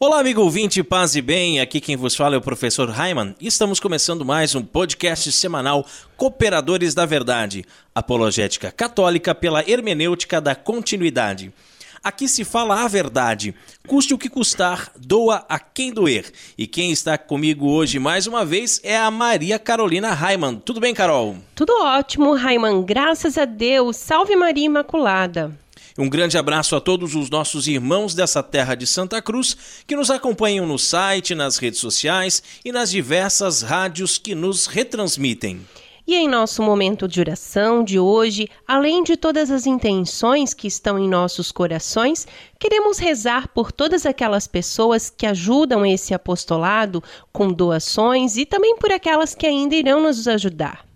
Olá, amigo ouvinte, paz e bem. Aqui quem vos fala é o professor Raiman e estamos começando mais um podcast semanal Cooperadores da Verdade, apologética católica pela hermenêutica da continuidade. Aqui se fala a verdade, custe o que custar, doa a quem doer. E quem está comigo hoje mais uma vez é a Maria Carolina Raiman. Tudo bem, Carol? Tudo ótimo, Raiman. Graças a Deus. Salve Maria Imaculada. Um grande abraço a todos os nossos irmãos dessa terra de Santa Cruz que nos acompanham no site, nas redes sociais e nas diversas rádios que nos retransmitem. E em nosso momento de oração de hoje, além de todas as intenções que estão em nossos corações, queremos rezar por todas aquelas pessoas que ajudam esse apostolado com doações e também por aquelas que ainda irão nos ajudar.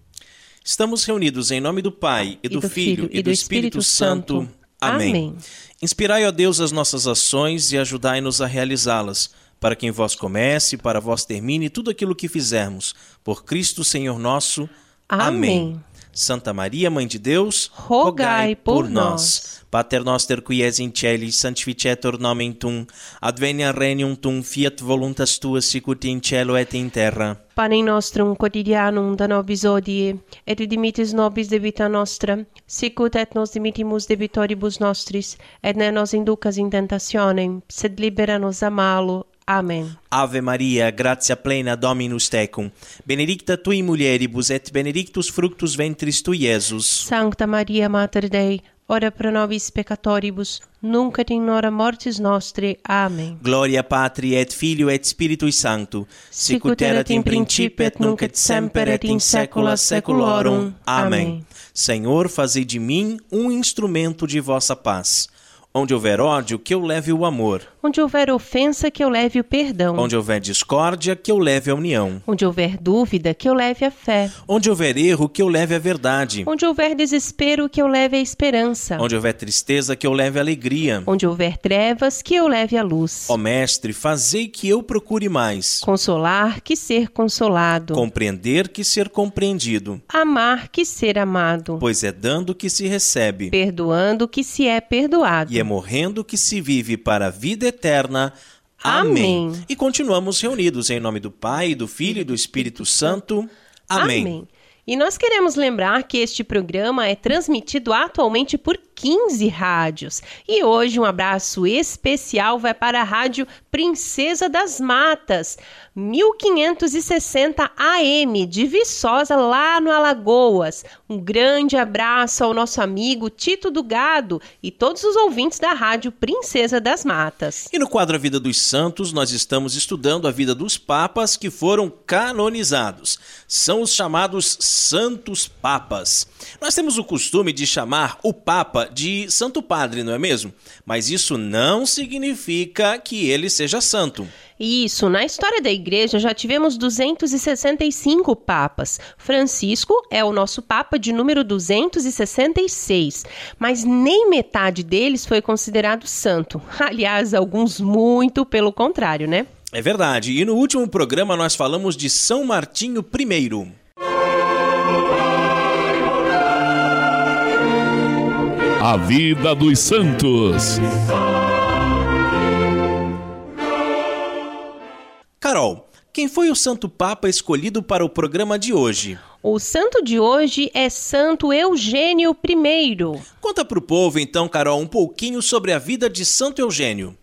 Estamos reunidos em nome do Pai, e do, e do Filho, e do Espírito, Espírito Santo. Santo. Amém. Amém. Inspirai, ó Deus, as nossas ações e ajudai-nos a realizá-las, para que em vós comece, para vós termine tudo aquilo que fizermos. Por Cristo, Senhor nosso. Amém. Amém. Santa Maria, Mãe de Deus, rogai, rogai por, por nós. Pater noster qui es in celis, sanctificetur nomen tum, advenia regnum tum, fiat voluntas tua sicut in cielo et in terra. Panem nostrum quotidianum da nobis hodie, et dimitis nobis debita nostra, sicut et nos dimittimus debitoribus nostris, et ne nos inducas in tentationem, sed libera nos a malo. Amen. Ave Maria, gratia plena Dominus tecum, benedicta tui mulieribus et benedictus fructus ventris tui, Iesus. Sancta Maria Mater Dei, ora pro nobis peccatoribus, nunc et in hora mortis nostri. Amen. Gloria Patri et Filio et Spiritui Sancto, sicut erat in principio et nunc et semper et in saecula saeculorum. Amen. Senhor, fazei de mim um instrumento de vossa paz. Onde houver ódio, que eu leve o amor. Onde houver ofensa, que eu leve o perdão. Onde houver discórdia, que eu leve a união. Onde houver dúvida, que eu leve a fé. Onde houver erro, que eu leve a verdade. Onde houver desespero, que eu leve a esperança. Onde houver tristeza, que eu leve a alegria. Onde houver trevas, que eu leve a luz. Ó Mestre, fazei que eu procure mais. Consolar, que ser consolado. Compreender, que ser compreendido. Amar, que ser amado. Pois é dando que se recebe. Perdoando, que se é perdoado. E é morrendo que se vive para a vida eterna. Amém. Amém. E continuamos reunidos em nome do Pai, do Filho e do Espírito Santo. Amém. Amém. E nós queremos lembrar que este programa é transmitido atualmente por 15 rádios. E hoje um abraço especial vai para a Rádio Princesa das Matas, 1560 AM de Viçosa, lá no Alagoas. Um grande abraço ao nosso amigo Tito do Gado e todos os ouvintes da Rádio Princesa das Matas. E no quadro A Vida dos Santos, nós estamos estudando a vida dos papas que foram canonizados. São os chamados Santos Papas. Nós temos o costume de chamar o Papa de Santo Padre, não é mesmo? Mas isso não significa que ele seja santo. Isso, na história da igreja já tivemos 265 papas. Francisco é o nosso papa de número 266, mas nem metade deles foi considerado santo. Aliás, alguns muito pelo contrário, né? É verdade. E no último programa nós falamos de São Martinho I. A vida dos santos. Carol, quem foi o Santo Papa escolhido para o programa de hoje? O santo de hoje é Santo Eugênio I. Conta para o povo, então, Carol, um pouquinho sobre a vida de Santo Eugênio.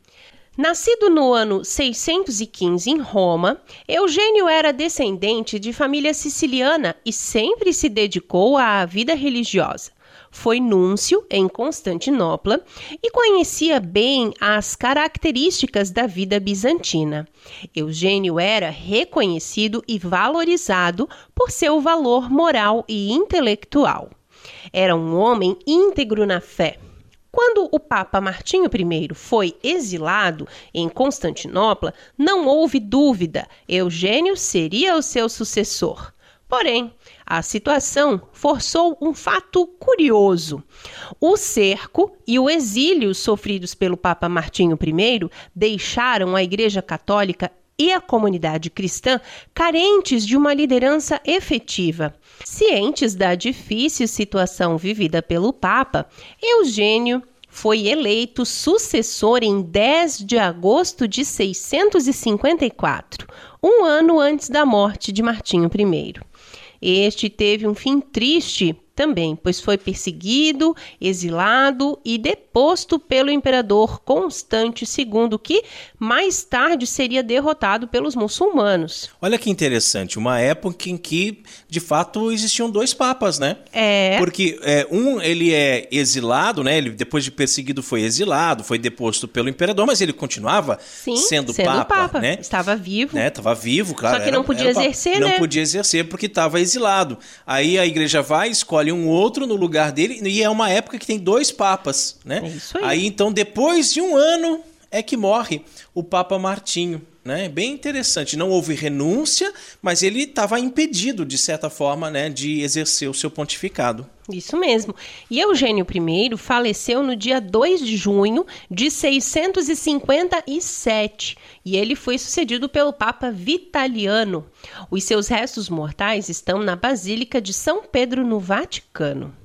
Nascido no ano 615 em Roma, Eugênio era descendente de família siciliana e sempre se dedicou à vida religiosa foi núncio em Constantinopla e conhecia bem as características da vida bizantina. Eugênio era reconhecido e valorizado por seu valor moral e intelectual. Era um homem íntegro na fé. Quando o Papa Martinho I foi exilado em Constantinopla, não houve dúvida, Eugênio seria o seu sucessor. Porém, a situação forçou um fato curioso. O cerco e o exílio sofridos pelo Papa Martinho I deixaram a Igreja Católica e a comunidade cristã carentes de uma liderança efetiva. Cientes da difícil situação vivida pelo Papa, Eugênio foi eleito sucessor em 10 de agosto de 654, um ano antes da morte de Martinho I. Este teve um fim triste também, pois foi perseguido, exilado e deposto pelo imperador Constante II, que mais tarde seria derrotado pelos muçulmanos. Olha que interessante, uma época em que de fato existiam dois papas, né? É. Porque é, um ele é exilado, né? Ele depois de perseguido foi exilado, foi deposto pelo imperador, mas ele continuava Sim, sendo, sendo papa, papa, né? Estava vivo. né? Tava vivo, claro. Só que não podia exercer, Não né? podia exercer porque estava exilado. Aí a igreja vai, escolhe um outro no lugar dele e é uma época que tem dois papas, né? É isso aí. então depois de um ano é que morre o Papa Martinho. Né? Bem interessante. Não houve renúncia, mas ele estava impedido, de certa forma, né, de exercer o seu pontificado. Isso mesmo. E Eugênio I faleceu no dia 2 de junho de 657 e ele foi sucedido pelo Papa Vitaliano. Os seus restos mortais estão na Basílica de São Pedro, no Vaticano.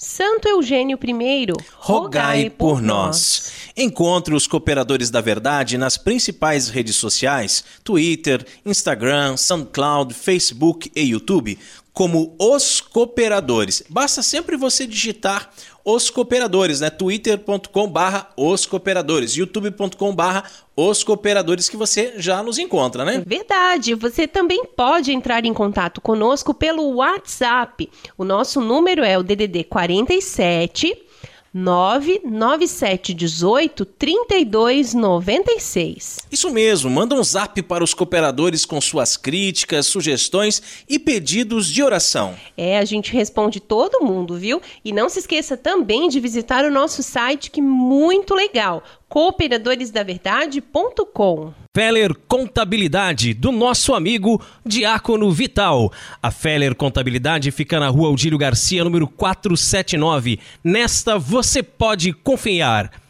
Santo Eugênio I, Rogai por nós. Encontre os Cooperadores da Verdade nas principais redes sociais: Twitter, Instagram, SoundCloud, Facebook e YouTube, como Os Cooperadores. Basta sempre você digitar Os Cooperadores, né? twitter.com barra Os Cooperadores, youtube.com barra Os Cooperadores, que você já nos encontra, né? Verdade, você também pode entrar em contato conosco pelo WhatsApp. O nosso número é o DDD 47 99718 3296. Isso mesmo, manda um zap para os cooperadores com suas críticas, sugestões e pedidos de oração. É, a gente responde todo mundo, viu? E não se esqueça também de visitar o nosso site, que é muito legal, cooperadoresdaverdade.com. Feller Contabilidade, do nosso amigo Diácono Vital. A Feller Contabilidade fica na rua Aldílio Garcia, número 479. Nesta você pode confiar.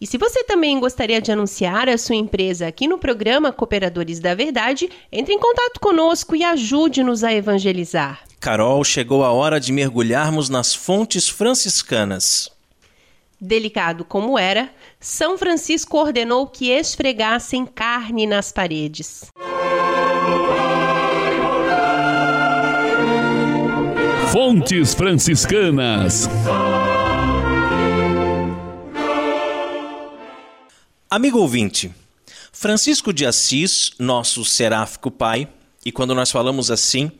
E se você também gostaria de anunciar a sua empresa aqui no programa Cooperadores da Verdade, entre em contato conosco e ajude-nos a evangelizar. Carol, chegou a hora de mergulharmos nas fontes franciscanas. Delicado como era, São Francisco ordenou que esfregassem carne nas paredes. Fontes franciscanas. Amigo ouvinte, Francisco de Assis, nosso seráfico pai, e quando nós falamos assim,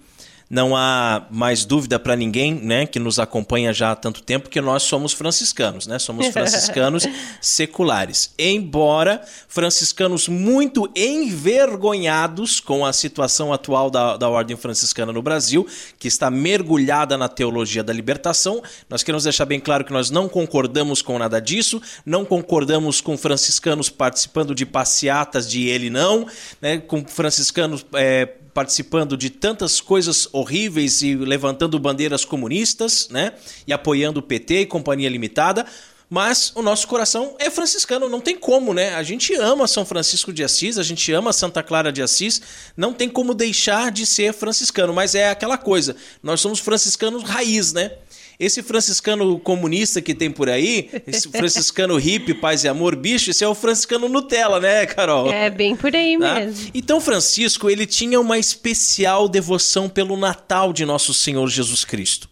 não há mais dúvida para ninguém, né, que nos acompanha já há tanto tempo que nós somos franciscanos, né? Somos franciscanos seculares. Embora franciscanos muito envergonhados com a situação atual da, da ordem franciscana no Brasil, que está mergulhada na teologia da libertação, nós queremos deixar bem claro que nós não concordamos com nada disso, não concordamos com franciscanos participando de passeatas de ele não, né, com franciscanos é, participando de tantas coisas horríveis e levantando bandeiras comunistas, né? E apoiando o PT e Companhia Limitada. Mas o nosso coração é franciscano, não tem como, né? A gente ama São Francisco de Assis, a gente ama Santa Clara de Assis, não tem como deixar de ser franciscano, mas é aquela coisa, nós somos franciscanos raiz, né? Esse franciscano comunista que tem por aí, esse franciscano hippie, paz e amor, bicho, esse é o franciscano Nutella, né, Carol? É bem por aí Tá? mesmo. Então Francisco, ele tinha uma especial devoção pelo Natal de nosso Senhor Jesus Cristo.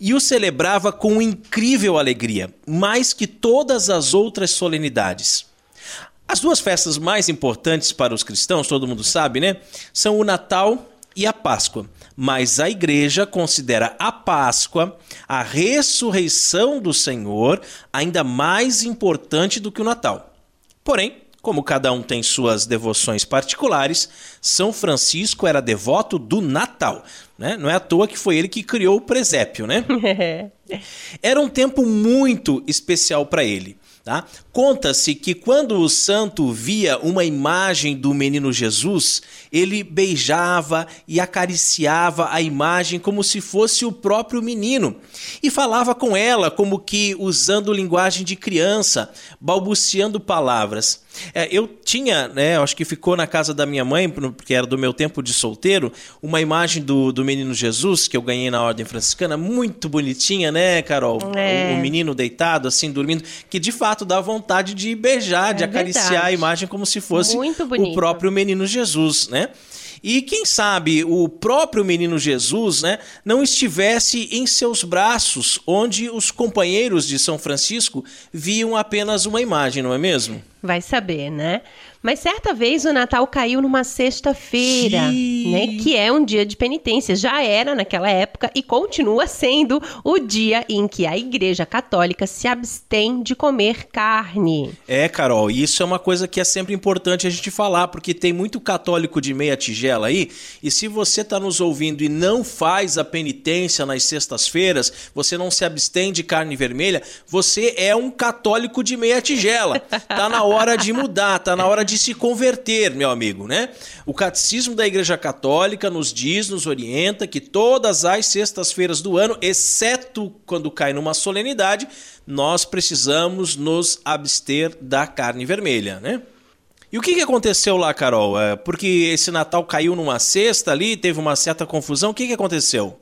E o celebrava com incrível alegria, mais que todas as outras solenidades. As duas festas mais importantes para os cristãos, todo mundo sabe, né? São o Natal e a Páscoa. Mas a igreja considera a Páscoa, a ressurreição do Senhor, ainda mais importante do que o Natal. Porém, como cada um tem suas devoções particulares, São Francisco era devoto do Natal. Né? Não é à toa que foi ele que criou o presépio, né? Era um tempo muito especial para ele. Tá? Conta-se que quando o santo via uma imagem do menino Jesus, ele beijava e acariciava a imagem como se fosse o próprio menino e falava com ela como que usando linguagem de criança, balbuciando palavras. É, eu tinha, né, acho que ficou na casa da minha mãe, porque era do meu tempo de solteiro, uma imagem do, do menino Jesus que eu ganhei na Ordem Franciscana, muito bonitinha, né, Carol? É. O, o, menino deitado, assim, dormindo, que de fato dá vontade de beijar, é de acariciar verdade. a imagem como se fosse o próprio menino Jesus, né? E quem sabe o próprio menino Jesus né, não estivesse em seus braços, onde os companheiros de São Francisco viam apenas uma imagem, não é mesmo? Vai saber, né? Mas certa vez o Natal caiu numa sexta-feira, né? Que é um dia de penitência. Já era naquela época e continua sendo o dia em que a Igreja Católica se abstém de comer carne. É, Carol, isso é uma coisa que é sempre importante a gente falar, porque tem muito católico de meia tigela aí, e se você está nos ouvindo e não faz a penitência nas sextas-feiras, você não se abstém de carne vermelha, você é um católico de meia tigela. Tá na hora de mudar, tá na hora de de se converter, meu amigo, né? O Catecismo da Igreja Católica nos diz, nos orienta que todas as sextas-feiras do ano, exceto quando cai numa solenidade, nós precisamos nos abster da carne vermelha, né? E o que, que aconteceu lá, Carol? É porque esse Natal caiu numa sexta ali, teve uma certa confusão. O que, que aconteceu?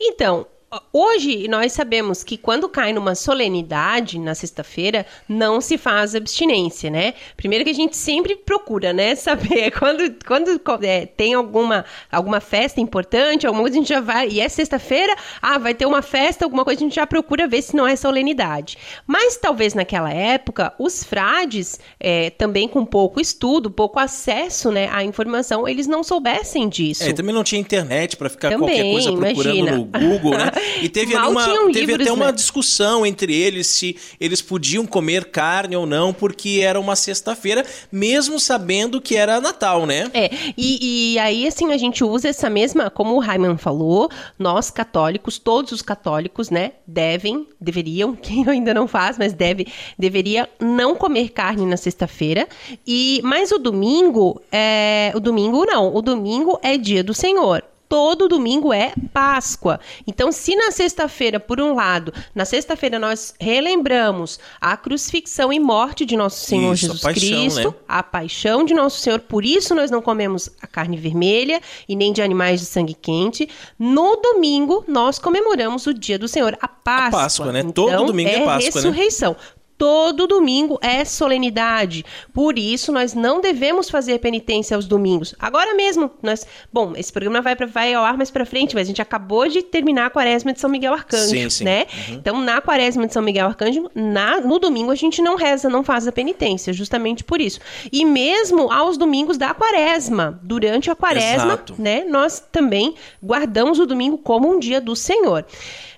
Então, Hoje nós sabemos que quando cai numa solenidade na sexta-feira, não se faz abstinência, né? Primeiro que a gente sempre procura, né? Saber quando, quando é, tem alguma, alguma festa importante, alguma coisa a gente já vai. E é sexta-feira, ah, vai ter uma festa, alguma coisa a gente já procura ver se não é solenidade. Mas talvez naquela época, os frades, é, também com pouco estudo, pouco acesso né, à informação, eles não soubessem disso. É, também não tinha internet para ficar também, qualquer coisa procurando imagina. no Google, né? E teve, uma, teve até uma né? discussão entre eles se eles podiam comer carne ou não, porque era uma sexta-feira, mesmo sabendo que era Natal, né? É, e, e aí assim a gente usa essa mesma, como o Raiman falou, nós católicos, todos os católicos, né, devem, deveriam, quem ainda não faz, mas deve, deveria não comer carne na sexta-feira. E mas o domingo, é, o domingo não, o domingo é dia do Senhor todo domingo é Páscoa. Então, se na sexta-feira, por um lado, na sexta-feira nós relembramos a crucifixão e morte de nosso Senhor isso, Jesus a paixão, Cristo, né? a paixão de nosso Senhor, por isso nós não comemos a carne vermelha e nem de animais de sangue quente. No domingo, nós comemoramos o dia do Senhor, a Páscoa. A Páscoa, né? Então, todo domingo é, é Páscoa, né? ressurreição. Né? Todo domingo é solenidade. Por isso, nós não devemos fazer penitência aos domingos. Agora mesmo, nós. Bom, esse programa vai, pra, vai ao ar mais para frente, mas a gente acabou de terminar a quaresma de São Miguel Arcanjo, sim, sim. né? Uhum. Então, na quaresma de São Miguel Arcanjo, na, no domingo a gente não reza, não faz a penitência, justamente por isso. E mesmo aos domingos da quaresma, durante a quaresma, Exato. né? Nós também guardamos o domingo como um dia do Senhor.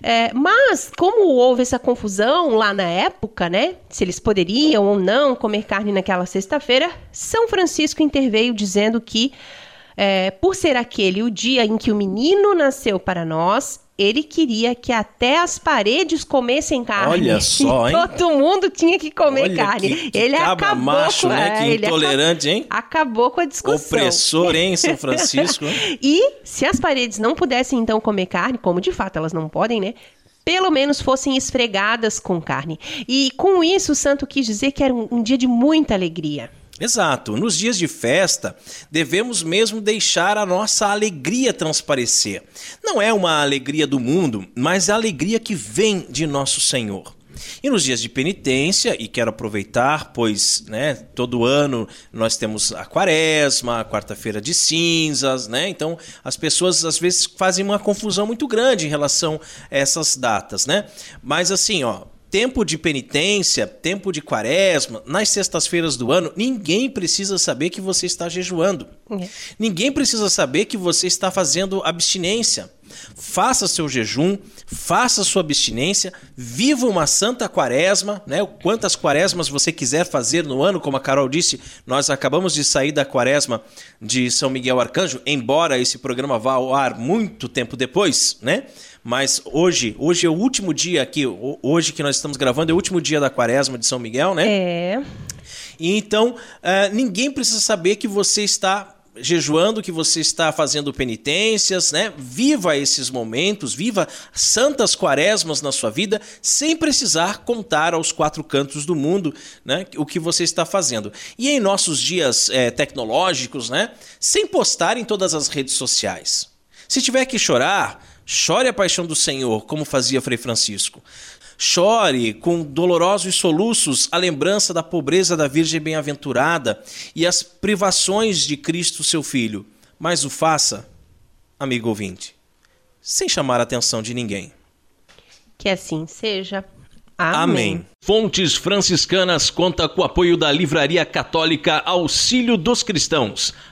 É, mas, como houve essa confusão lá na época, né? Se eles poderiam ou não comer carne naquela sexta-feira, São Francisco interveio dizendo que, é, por ser aquele o dia em que o menino nasceu para nós, ele queria que até as paredes comessem carne. Olha só, hein? Todo mundo tinha que comer Olha carne. Que, que ele acabou macho, com, né? Que intolerante, hein? Acabou com a discussão. Opressor, hein, São Francisco? e se as paredes não pudessem então comer carne, como de fato elas não podem, né? Pelo menos fossem esfregadas com carne. E com isso, o santo quis dizer que era um, um dia de muita alegria. Exato. Nos dias de festa, devemos mesmo deixar a nossa alegria transparecer. Não é uma alegria do mundo, mas a alegria que vem de nosso Senhor. E nos dias de penitência, e quero aproveitar, pois né, todo ano nós temos a quaresma, a quarta-feira de cinzas, né? Então as pessoas às vezes fazem uma confusão muito grande em relação a essas datas, né? Mas assim, ó, tempo de penitência, tempo de quaresma, nas sextas-feiras do ano, ninguém precisa saber que você está jejuando. É. Ninguém precisa saber que você está fazendo abstinência. Faça seu jejum, faça sua abstinência, viva uma santa quaresma, né? Quantas quaresmas você quiser fazer no ano, como a Carol disse, nós acabamos de sair da quaresma de São Miguel Arcanjo, embora esse programa vá ao ar muito tempo depois, né? Mas hoje, hoje é o último dia aqui, hoje que nós estamos gravando, é o último dia da quaresma de São Miguel, né? É. E então, uh, ninguém precisa saber que você está jejuando, que você está fazendo penitências, né? Viva esses momentos, viva santas quaresmas na sua vida, sem precisar contar aos quatro cantos do mundo, né? O que você está fazendo. E em nossos dias é, tecnológicos, né? Sem postar em todas as redes sociais. Se tiver que chorar, chore a paixão do Senhor, como fazia Frei Francisco. Chore com dolorosos soluços a lembrança da pobreza da Virgem Bem-aventurada e as privações de Cristo, seu Filho. Mas o faça, amigo ouvinte, sem chamar a atenção de ninguém. Que assim seja. Amém. Amém. Fontes Franciscanas conta com o apoio da Livraria Católica Auxílio dos Cristãos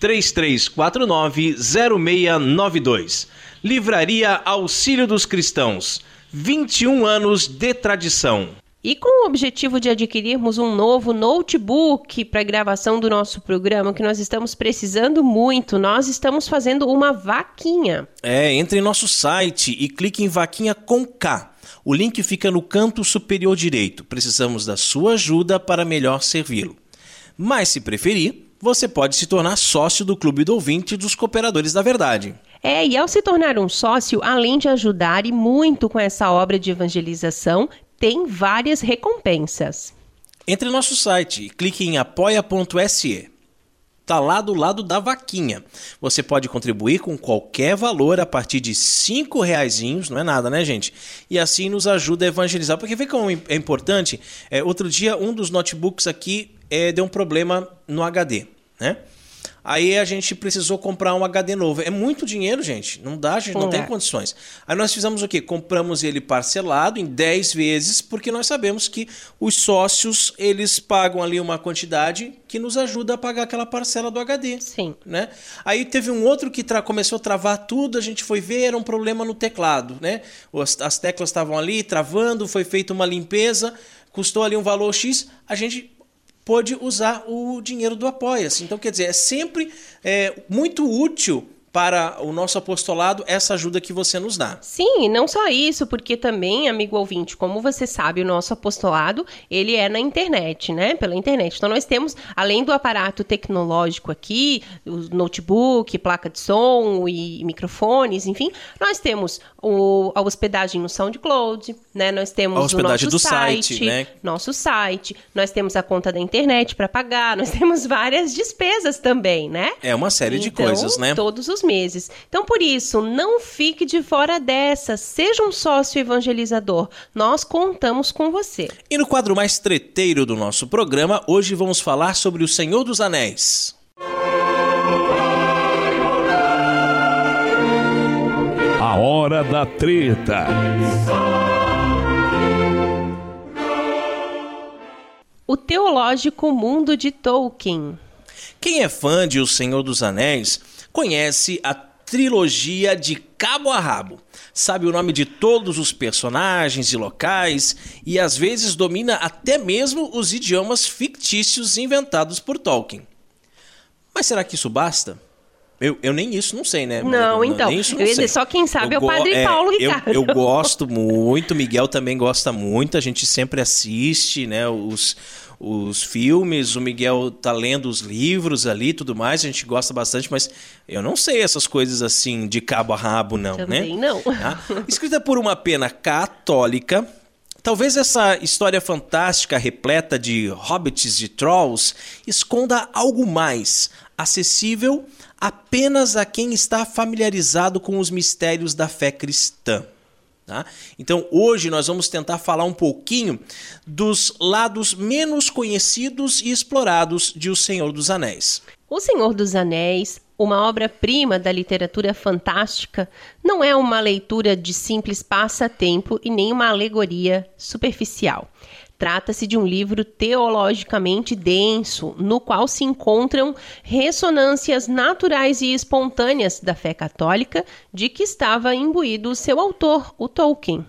3349-0692. Livraria Auxílio dos Cristãos. 21 anos de tradição. E com o objetivo de adquirirmos um novo notebook para gravação do nosso programa, que nós estamos precisando muito, nós estamos fazendo uma vaquinha. É, entre em nosso site e clique em vaquinha com K. O link fica no canto superior direito. Precisamos da sua ajuda para melhor servi-lo. Mas se preferir, você pode se tornar sócio do Clube do Ouvinte dos Cooperadores da Verdade. É, e ao se tornar um sócio, além de ajudar e muito com essa obra de evangelização, tem várias recompensas. Entre no nosso site e clique em apoia.se. Está lá do lado da vaquinha. Você pode contribuir com qualquer valor a partir de cinco reais, não é nada, né, gente? E assim nos ajuda a evangelizar. Porque vê como é importante. É, outro dia, um dos notebooks aqui é, deu um problema no HD, né? Aí a gente precisou comprar um HD novo. É muito dinheiro, gente. Não dá, a gente não tem condições. Aí nós fizemos o quê? Compramos ele parcelado em 10 vezes, porque nós sabemos que os sócios, eles pagam ali uma quantidade que nos ajuda a pagar aquela parcela do HD. Sim. Né? Aí teve um outro que começou a travar tudo, a gente foi ver, era um problema no teclado, né? As, as teclas estavam ali travando, foi feita uma limpeza, custou ali um valor X, a gente pôde usar o dinheiro do Apoia-se. Então, quer dizer, é sempre é, muito útil para o nosso apostolado essa ajuda que você nos dá. Sim, e não só isso, porque também, amigo ouvinte, como você sabe, o nosso apostolado, ele é na internet, né? Pela internet. Então nós temos, além do aparato tecnológico aqui, o notebook, placa de som e microfones, enfim, nós temos o, a hospedagem no SoundCloud, né? Nós temos a hospedagem o nosso do site, site né? nosso site, nós temos a conta da internet para pagar, nós temos várias despesas também, né? É uma série então, de coisas, né? Todos os meses. Então, por isso, não fique de fora dessa. Seja um sócio evangelizador. Nós contamos com você. E no quadro mais treteiro do nosso programa, hoje vamos falar sobre o Senhor dos Anéis. A hora da treta. O Teológico Mundo de Tolkien. Quem é fã de O Senhor dos Anéis conhece a trilogia de cabo a rabo. Sabe o nome de todos os personagens e locais e às vezes domina até mesmo os idiomas fictícios inventados por Tolkien. Mas será que isso basta? Eu, eu nem isso não sei, né? Não, eu, então. Isso não sei. Só quem sabe eu é o Padre é, Paulo Ricardo. Eu, eu gosto muito, Miguel também gosta muito, a gente sempre assiste, né? Os, os filmes, o Miguel tá lendo os livros ali tudo mais, a gente gosta bastante, mas eu não sei essas coisas assim de cabo a rabo, não, Também né? não. Tá? Escrita por uma pena católica, Talvez essa história fantástica, repleta de hobbits e trolls, esconda algo mais acessível apenas a quem está familiarizado com os mistérios da fé cristã. Tá? Então hoje nós vamos tentar falar um pouquinho dos lados menos conhecidos e explorados de O Senhor dos Anéis. O Senhor dos Anéis, uma obra-prima da literatura fantástica, não é uma leitura de simples passatempo e nem uma alegoria superficial. Trata-se de um livro teologicamente denso, no qual se encontram ressonâncias naturais e espontâneas da fé católica de que estava imbuído seu autor, o Tolkien.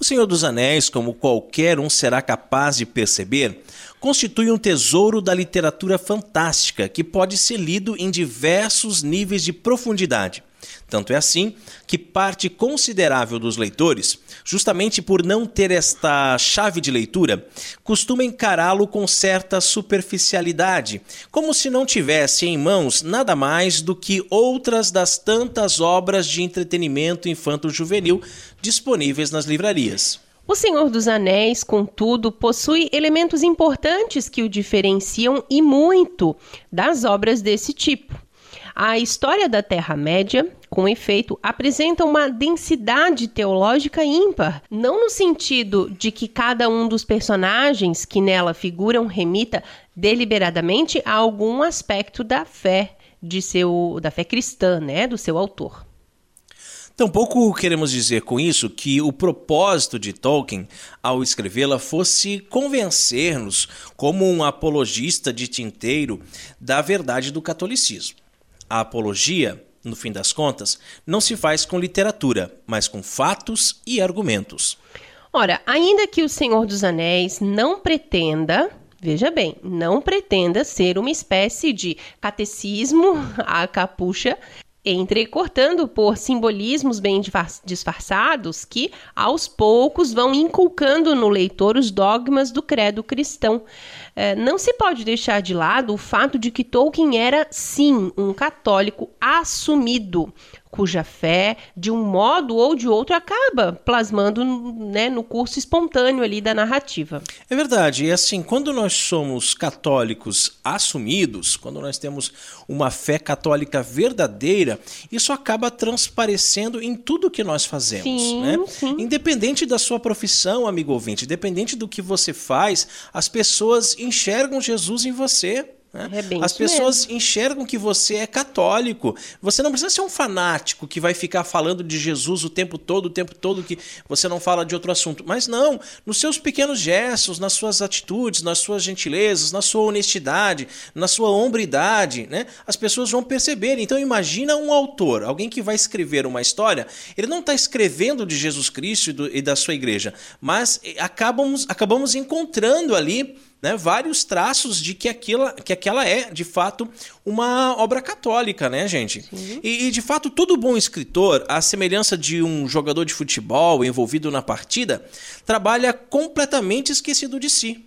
O Senhor dos Anéis, como qualquer um será capaz de perceber, constitui um tesouro da literatura fantástica que pode ser lido em diversos níveis de profundidade. Tanto é assim que parte considerável dos leitores, justamente por não ter esta chave de leitura, costuma encará-lo com certa superficialidade, como se não tivesse em mãos nada mais do que outras das tantas obras de entretenimento infanto-juvenil disponíveis nas livrarias. O Senhor dos Anéis, contudo, possui elementos importantes que o diferenciam e muito das obras desse tipo. A história da Terra-média, com efeito, apresenta uma densidade teológica ímpar, não no sentido de que cada um dos personagens que nela figuram remita deliberadamente a algum aspecto da fé de seu da fé cristã, né, do seu autor. Tampouco queremos dizer com isso que o propósito de Tolkien ao escrevê-la fosse convencer-nos, como um apologista de tinteiro, da verdade do catolicismo. A apologia, no fim das contas, não se faz com literatura, mas com fatos e argumentos. Ora, ainda que o Senhor dos Anéis não pretenda, veja bem, não pretenda ser uma espécie de catecismo à capucha, entrecortando por simbolismos bem disfarçados que, aos poucos, vão inculcando no leitor os dogmas do credo cristão. É, não se pode deixar de lado o fato de que Tolkien era, sim, um católico assumido, cuja fé, de um modo ou de outro, acaba plasmando né, no curso espontâneo ali da narrativa. É verdade. E assim, quando nós somos católicos assumidos, quando nós temos uma fé católica verdadeira, isso acaba transparecendo em tudo que nós fazemos. Sim, né? sim. Independente da sua profissão, amigo ouvinte, independente do que você faz, as pessoas enxergam Jesus em você. Né? É As pessoas mesmo. enxergam que você é católico. Você não precisa ser um fanático que vai ficar falando de Jesus o tempo todo, o tempo todo que você não fala de outro assunto. Mas não, nos seus pequenos gestos, nas suas atitudes, nas suas gentilezas, na sua honestidade, na sua hombridade, né? As pessoas vão perceber. Então imagina um autor, alguém que vai escrever uma história, ele não está escrevendo de Jesus Cristo e, do, e da sua igreja, mas eh, acabamos, acabamos encontrando ali né, vários traços de que aquela, que aquela é, de fato, uma obra católica, né, gente? E, e, de fato, todo bom escritor, à semelhança de um jogador de futebol envolvido na partida, trabalha completamente esquecido de si.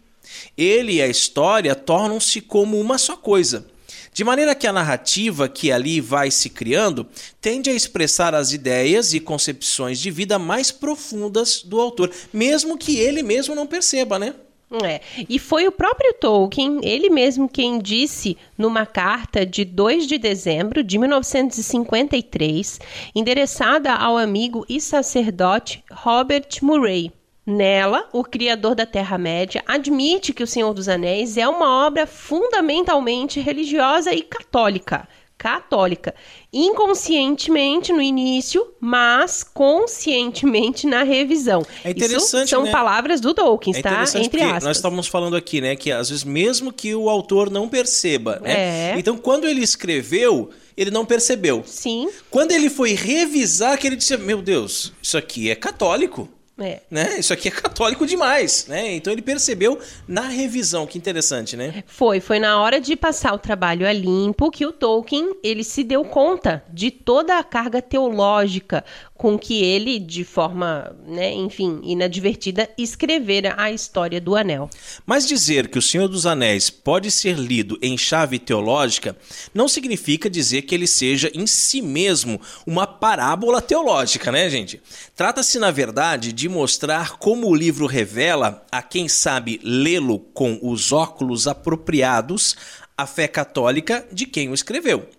Ele e a história tornam-se como uma só coisa. De maneira que a narrativa que ali vai se criando tende a expressar as ideias e concepções de vida mais profundas do autor, mesmo que ele mesmo não perceba, né? É, e foi o próprio Tolkien, ele mesmo quem disse numa carta de 2 de dezembro de 1953, endereçada ao amigo e sacerdote Robert Murray. Nela, o criador da Terra-média admite que O Senhor dos Anéis é uma obra fundamentalmente religiosa e católica católica, inconscientemente no início, mas conscientemente na revisão. É interessante, Isso são né? palavras do Dawkins, É tá? Entre aspas. nós estávamos falando aqui, né, que às vezes mesmo que o autor não perceba, né? É. Então quando ele escreveu, ele não percebeu. Sim, Quando ele foi revisar, que ele disse: "Meu Deus, isso aqui é católico". É. Né? Isso aqui é católico demais, né? Então ele percebeu na revisão, que interessante, né? Foi, foi na hora de passar o trabalho a limpo que o Tolkien ele se deu conta de toda a carga teológica com que ele, de forma, né, enfim, inadvertida, escrevera a história do anel. Mas dizer que o Senhor dos Anéis pode ser lido em chave teológica não significa dizer que ele seja em si mesmo uma parábola teológica, né, gente? Trata-se, na verdade, de mostrar como o livro revela a quem sabe lê-lo com os óculos apropriados a fé católica de quem o escreveu.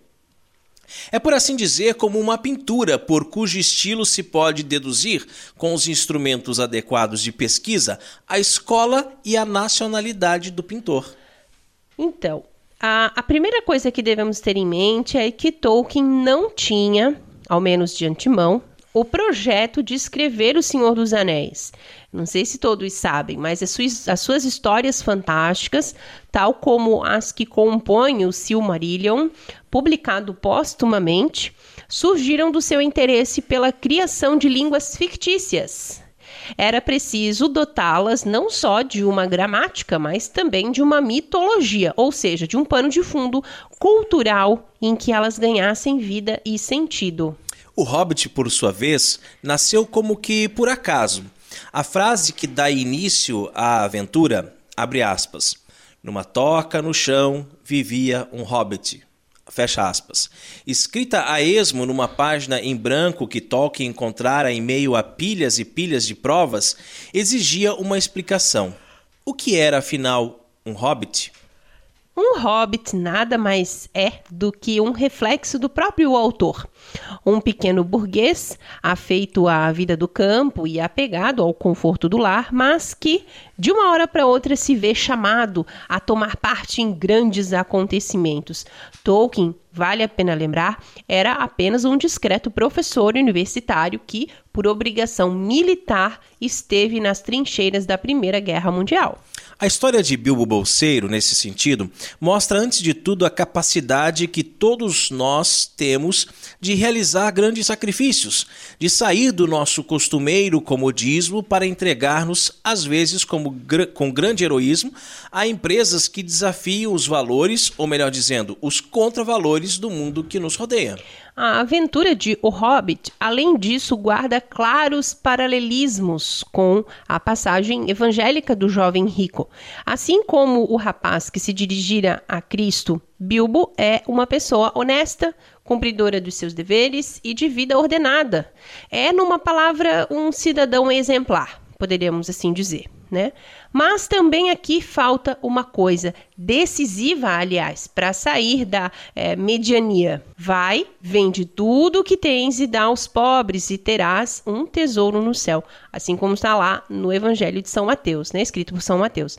É por assim dizer como uma pintura, por cujo estilo se pode deduzir, com os instrumentos adequados de pesquisa, a escola e a nacionalidade do pintor. Então, a, a primeira coisa que devemos ter em mente é que Tolkien não tinha, ao menos de antemão, o projeto de escrever O Senhor dos Anéis. Não sei se todos sabem, mas as suas, as suas histórias fantásticas, tal como as que compõem o Silmarillion, publicado póstumamente, surgiram do seu interesse pela criação de línguas fictícias. Era preciso dotá-las não só de uma gramática, mas também de uma mitologia, ou seja, de um pano de fundo cultural em que elas ganhassem vida e sentido. O Hobbit, por sua vez, nasceu como que por acaso. A frase que dá início à aventura, abre aspas, numa toca no chão vivia um hobbit. Fecha aspas. Escrita a esmo numa página em branco que Tolkien encontrara em meio a pilhas e pilhas de provas, exigia uma explicação. O que era, afinal, um hobbit? Um hobbit nada mais é do que um reflexo do próprio autor. Um pequeno burguês, afeito à vida do campo e apegado ao conforto do lar, mas que, de uma hora para outra, se vê chamado a tomar parte em grandes acontecimentos. Tolkien, vale a pena lembrar, era apenas um discreto professor universitário que, por obrigação militar, esteve nas trincheiras da Primeira Guerra Mundial. A história de Bilbo Bolseiro, nesse sentido, mostra antes de tudo a capacidade que todos nós temos de realizar grandes sacrifícios, de sair do nosso costumeiro comodismo para entregar-nos, às vezes como, com grande heroísmo, a empresas que desafiam os valores, ou melhor dizendo, os contravalores do mundo que nos rodeia. A aventura de O Hobbit, além disso, guarda claros paralelismos com a passagem evangélica do jovem rico. Assim como o rapaz que se dirigira a Cristo, Bilbo é uma pessoa honesta, cumpridora dos seus deveres e de vida ordenada. É, numa palavra, um cidadão exemplar, poderíamos assim dizer né? Mas também aqui falta uma coisa decisiva, aliás, para sair da é, mediania. Vai, vende tudo o que tens e dá aos pobres e terás um tesouro no céu, assim como está lá no Evangelho de São Mateus, né? Escrito por São Mateus.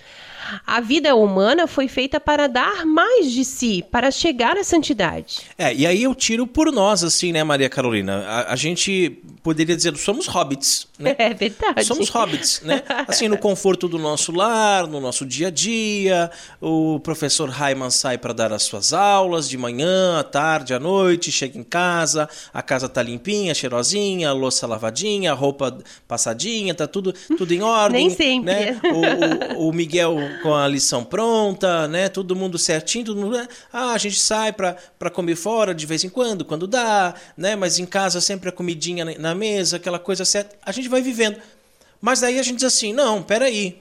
A vida humana foi feita para dar mais de si, para chegar à santidade. É, e aí eu tiro por nós, assim, né, Maria Carolina? A, a gente poderia dizer, somos hobbits, né? É verdade. Somos hobbits, né? Assim, no conforto do nosso lar, no nosso dia a dia, o professor Raiman sai para dar as suas aulas de manhã, à tarde, à noite, chega em casa, a casa tá limpinha, cheirosinha, a louça lavadinha, a roupa passadinha, tá tudo, tudo em ordem. Nem sempre. Né? O, o, o Miguel com a lição pronta, né? Todo mundo certinho, todo mundo. Né? Ah, a gente sai para comer fora de vez em quando, quando dá, né? Mas em casa sempre a comidinha na mesa, aquela coisa certa. A gente vai vivendo. Mas daí a gente diz assim: não, peraí.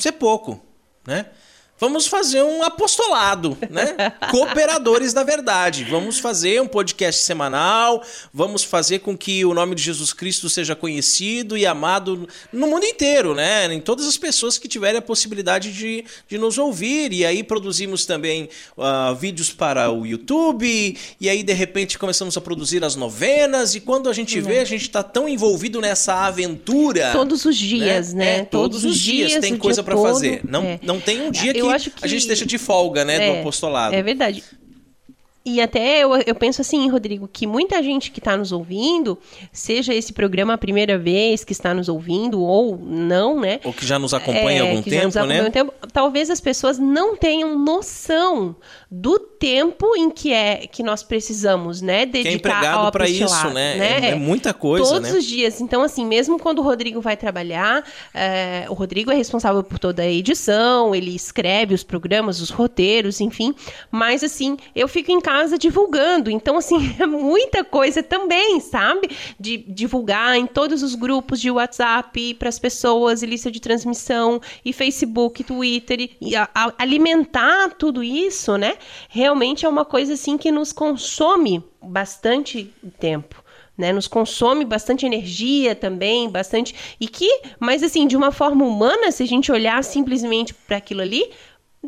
Isso é pouco, né? Vamos fazer um apostolado, né? Cooperadores da verdade. Vamos fazer um podcast semanal, vamos fazer com que o nome de Jesus Cristo seja conhecido e amado no mundo inteiro, né? Em todas as pessoas que tiverem a possibilidade de, de nos ouvir. E aí produzimos também uh, vídeos para o YouTube, e aí de repente começamos a produzir as novenas, e quando a gente vê, a gente está tão envolvido nessa aventura. Todos os dias, né? né? É, todos, todos, os dias, dias tem coisa para fazer. Não, é. não tem um dia que acho que a gente deixa de folga, né, é, do apostolado. É verdade. E até eu, eu penso assim, Rodrigo, que muita gente que está nos ouvindo, seja esse programa a primeira vez que está nos ouvindo ou não, né? Ou que já nos acompanha é, há algum tempo, né? Tempo, talvez as pessoas não tenham noção do tempo em que é que nós precisamos, né, dedicar que é ao para isso, né? né? É, é, muita coisa, Todos né? os dias. Então, assim, mesmo quando o Rodrigo vai trabalhar, é, o Rodrigo é responsável por toda a edição, ele escreve os programas, os roteiros, enfim. Mas, assim, eu fico em casa divulgando. Então, assim, é muita coisa também, sabe? De divulgar em todos os grupos de WhatsApp para as pessoas, e lista de transmissão, e Facebook, Twitter, e a, a, alimentar tudo isso, né? Realmente é uma coisa assim que nos consome bastante tempo. Né, nos consome bastante energia também, bastante. E que, mas assim, de uma forma humana, se a gente olhar simplesmente para aquilo ali,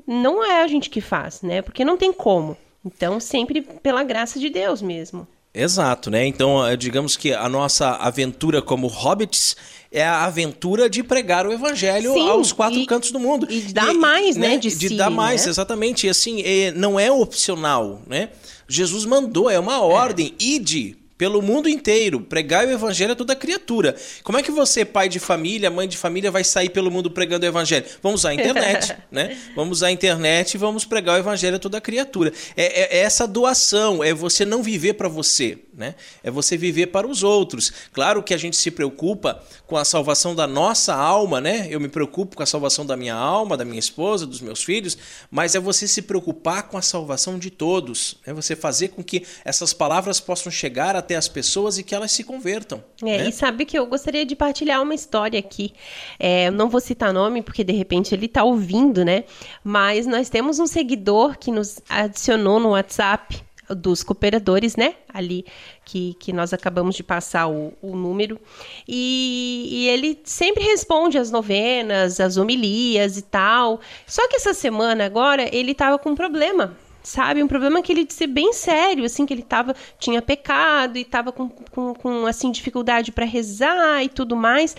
não é a gente que faz, né? Porque não tem como. Então, sempre pela graça de Deus mesmo. Exato, né? Então, digamos que a nossa aventura como hobbits é a aventura de pregar o evangelho Sim, aos quatro e, cantos do mundo. E de dar mais, né? De, de si, dar mais, né? exatamente. E assim, não é opcional, né? Jesus mandou, é uma ordem, é. ide pelo mundo inteiro, pregar o evangelho a toda criatura. Como é que você, pai de família, mãe de família, vai sair pelo mundo pregando o evangelho? Vamos usar a internet, né? Vamos usar a internet e vamos pregar o evangelho a toda criatura. É, é, é essa doação, é você não viver para você, né? É você viver para os outros. Claro que a gente se preocupa com a salvação da nossa alma, né? Eu me preocupo com a salvação da minha alma, da minha esposa, dos meus filhos, mas é você se preocupar com a salvação de todos. É você fazer com que essas palavras possam chegar até as pessoas e que elas se convertam. É, né? e sabe que eu gostaria de partilhar uma história aqui. É, não vou citar nome, porque de repente ele está ouvindo, né? Mas nós temos um seguidor que nos adicionou no WhatsApp dos cooperadores, né? Ali que, que nós acabamos de passar o, o número. E, e, ele sempre responde as novenas, as homilias e tal. Só que essa semana agora ele estava com um problema sabe? Um problema que ele disse bem sério, assim, que ele tava, tinha pecado e tava com, com, com assim, dificuldade para rezar e tudo mais.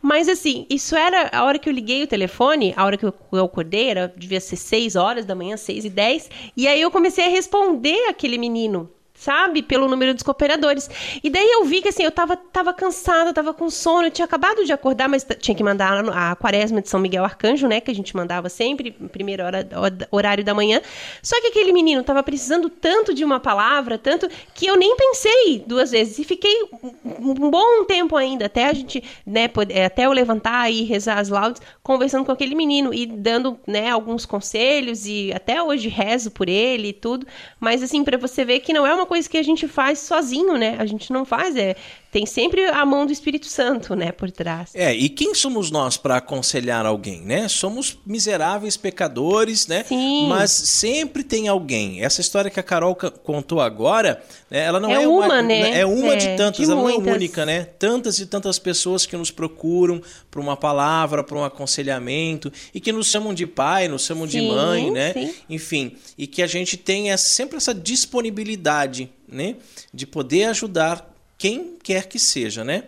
Mas, assim, isso era a hora que eu liguei o telefone, a hora que eu, eu acordei, era, devia ser 6 horas da manhã, 6 e 10, e aí eu comecei a responder aquele menino sabe? Pelo número dos cooperadores. E daí eu vi que assim, eu tava, tava cansada, tava com sono, eu tinha acabado de acordar, mas tinha que mandar a quaresma de São Miguel Arcanjo, né? Que a gente mandava sempre, primeiro hora, horário da manhã. Só que aquele menino tava precisando tanto de uma palavra, tanto, que eu nem pensei duas vezes. E fiquei um bom tempo ainda, até a gente, né, poder, até eu levantar e rezar as laudes, conversando com aquele menino e dando, né, alguns conselhos e até hoje rezo por ele e tudo. Mas assim, para você ver que não é uma coisa que a gente faz sozinho, né? A gente não faz, é tem sempre a mão do Espírito Santo, né, por trás. É, e quem somos nós para aconselhar alguém, né? Somos miseráveis pecadores, né? Sim. Mas sempre tem alguém. Essa história que a Carol contou agora, né, ela não é, é uma, uma, né? É uma é, de tantas, de ela muitas. não é única, né? Tantas e tantas pessoas que nos procuram para uma palavra, para um aconselhamento e que nos chamam de pai, nos chamam sim, de mãe, né? Sim. Enfim, e que a gente tenha sempre essa disponibilidade, né, de poder ajudar quem quer que seja, né?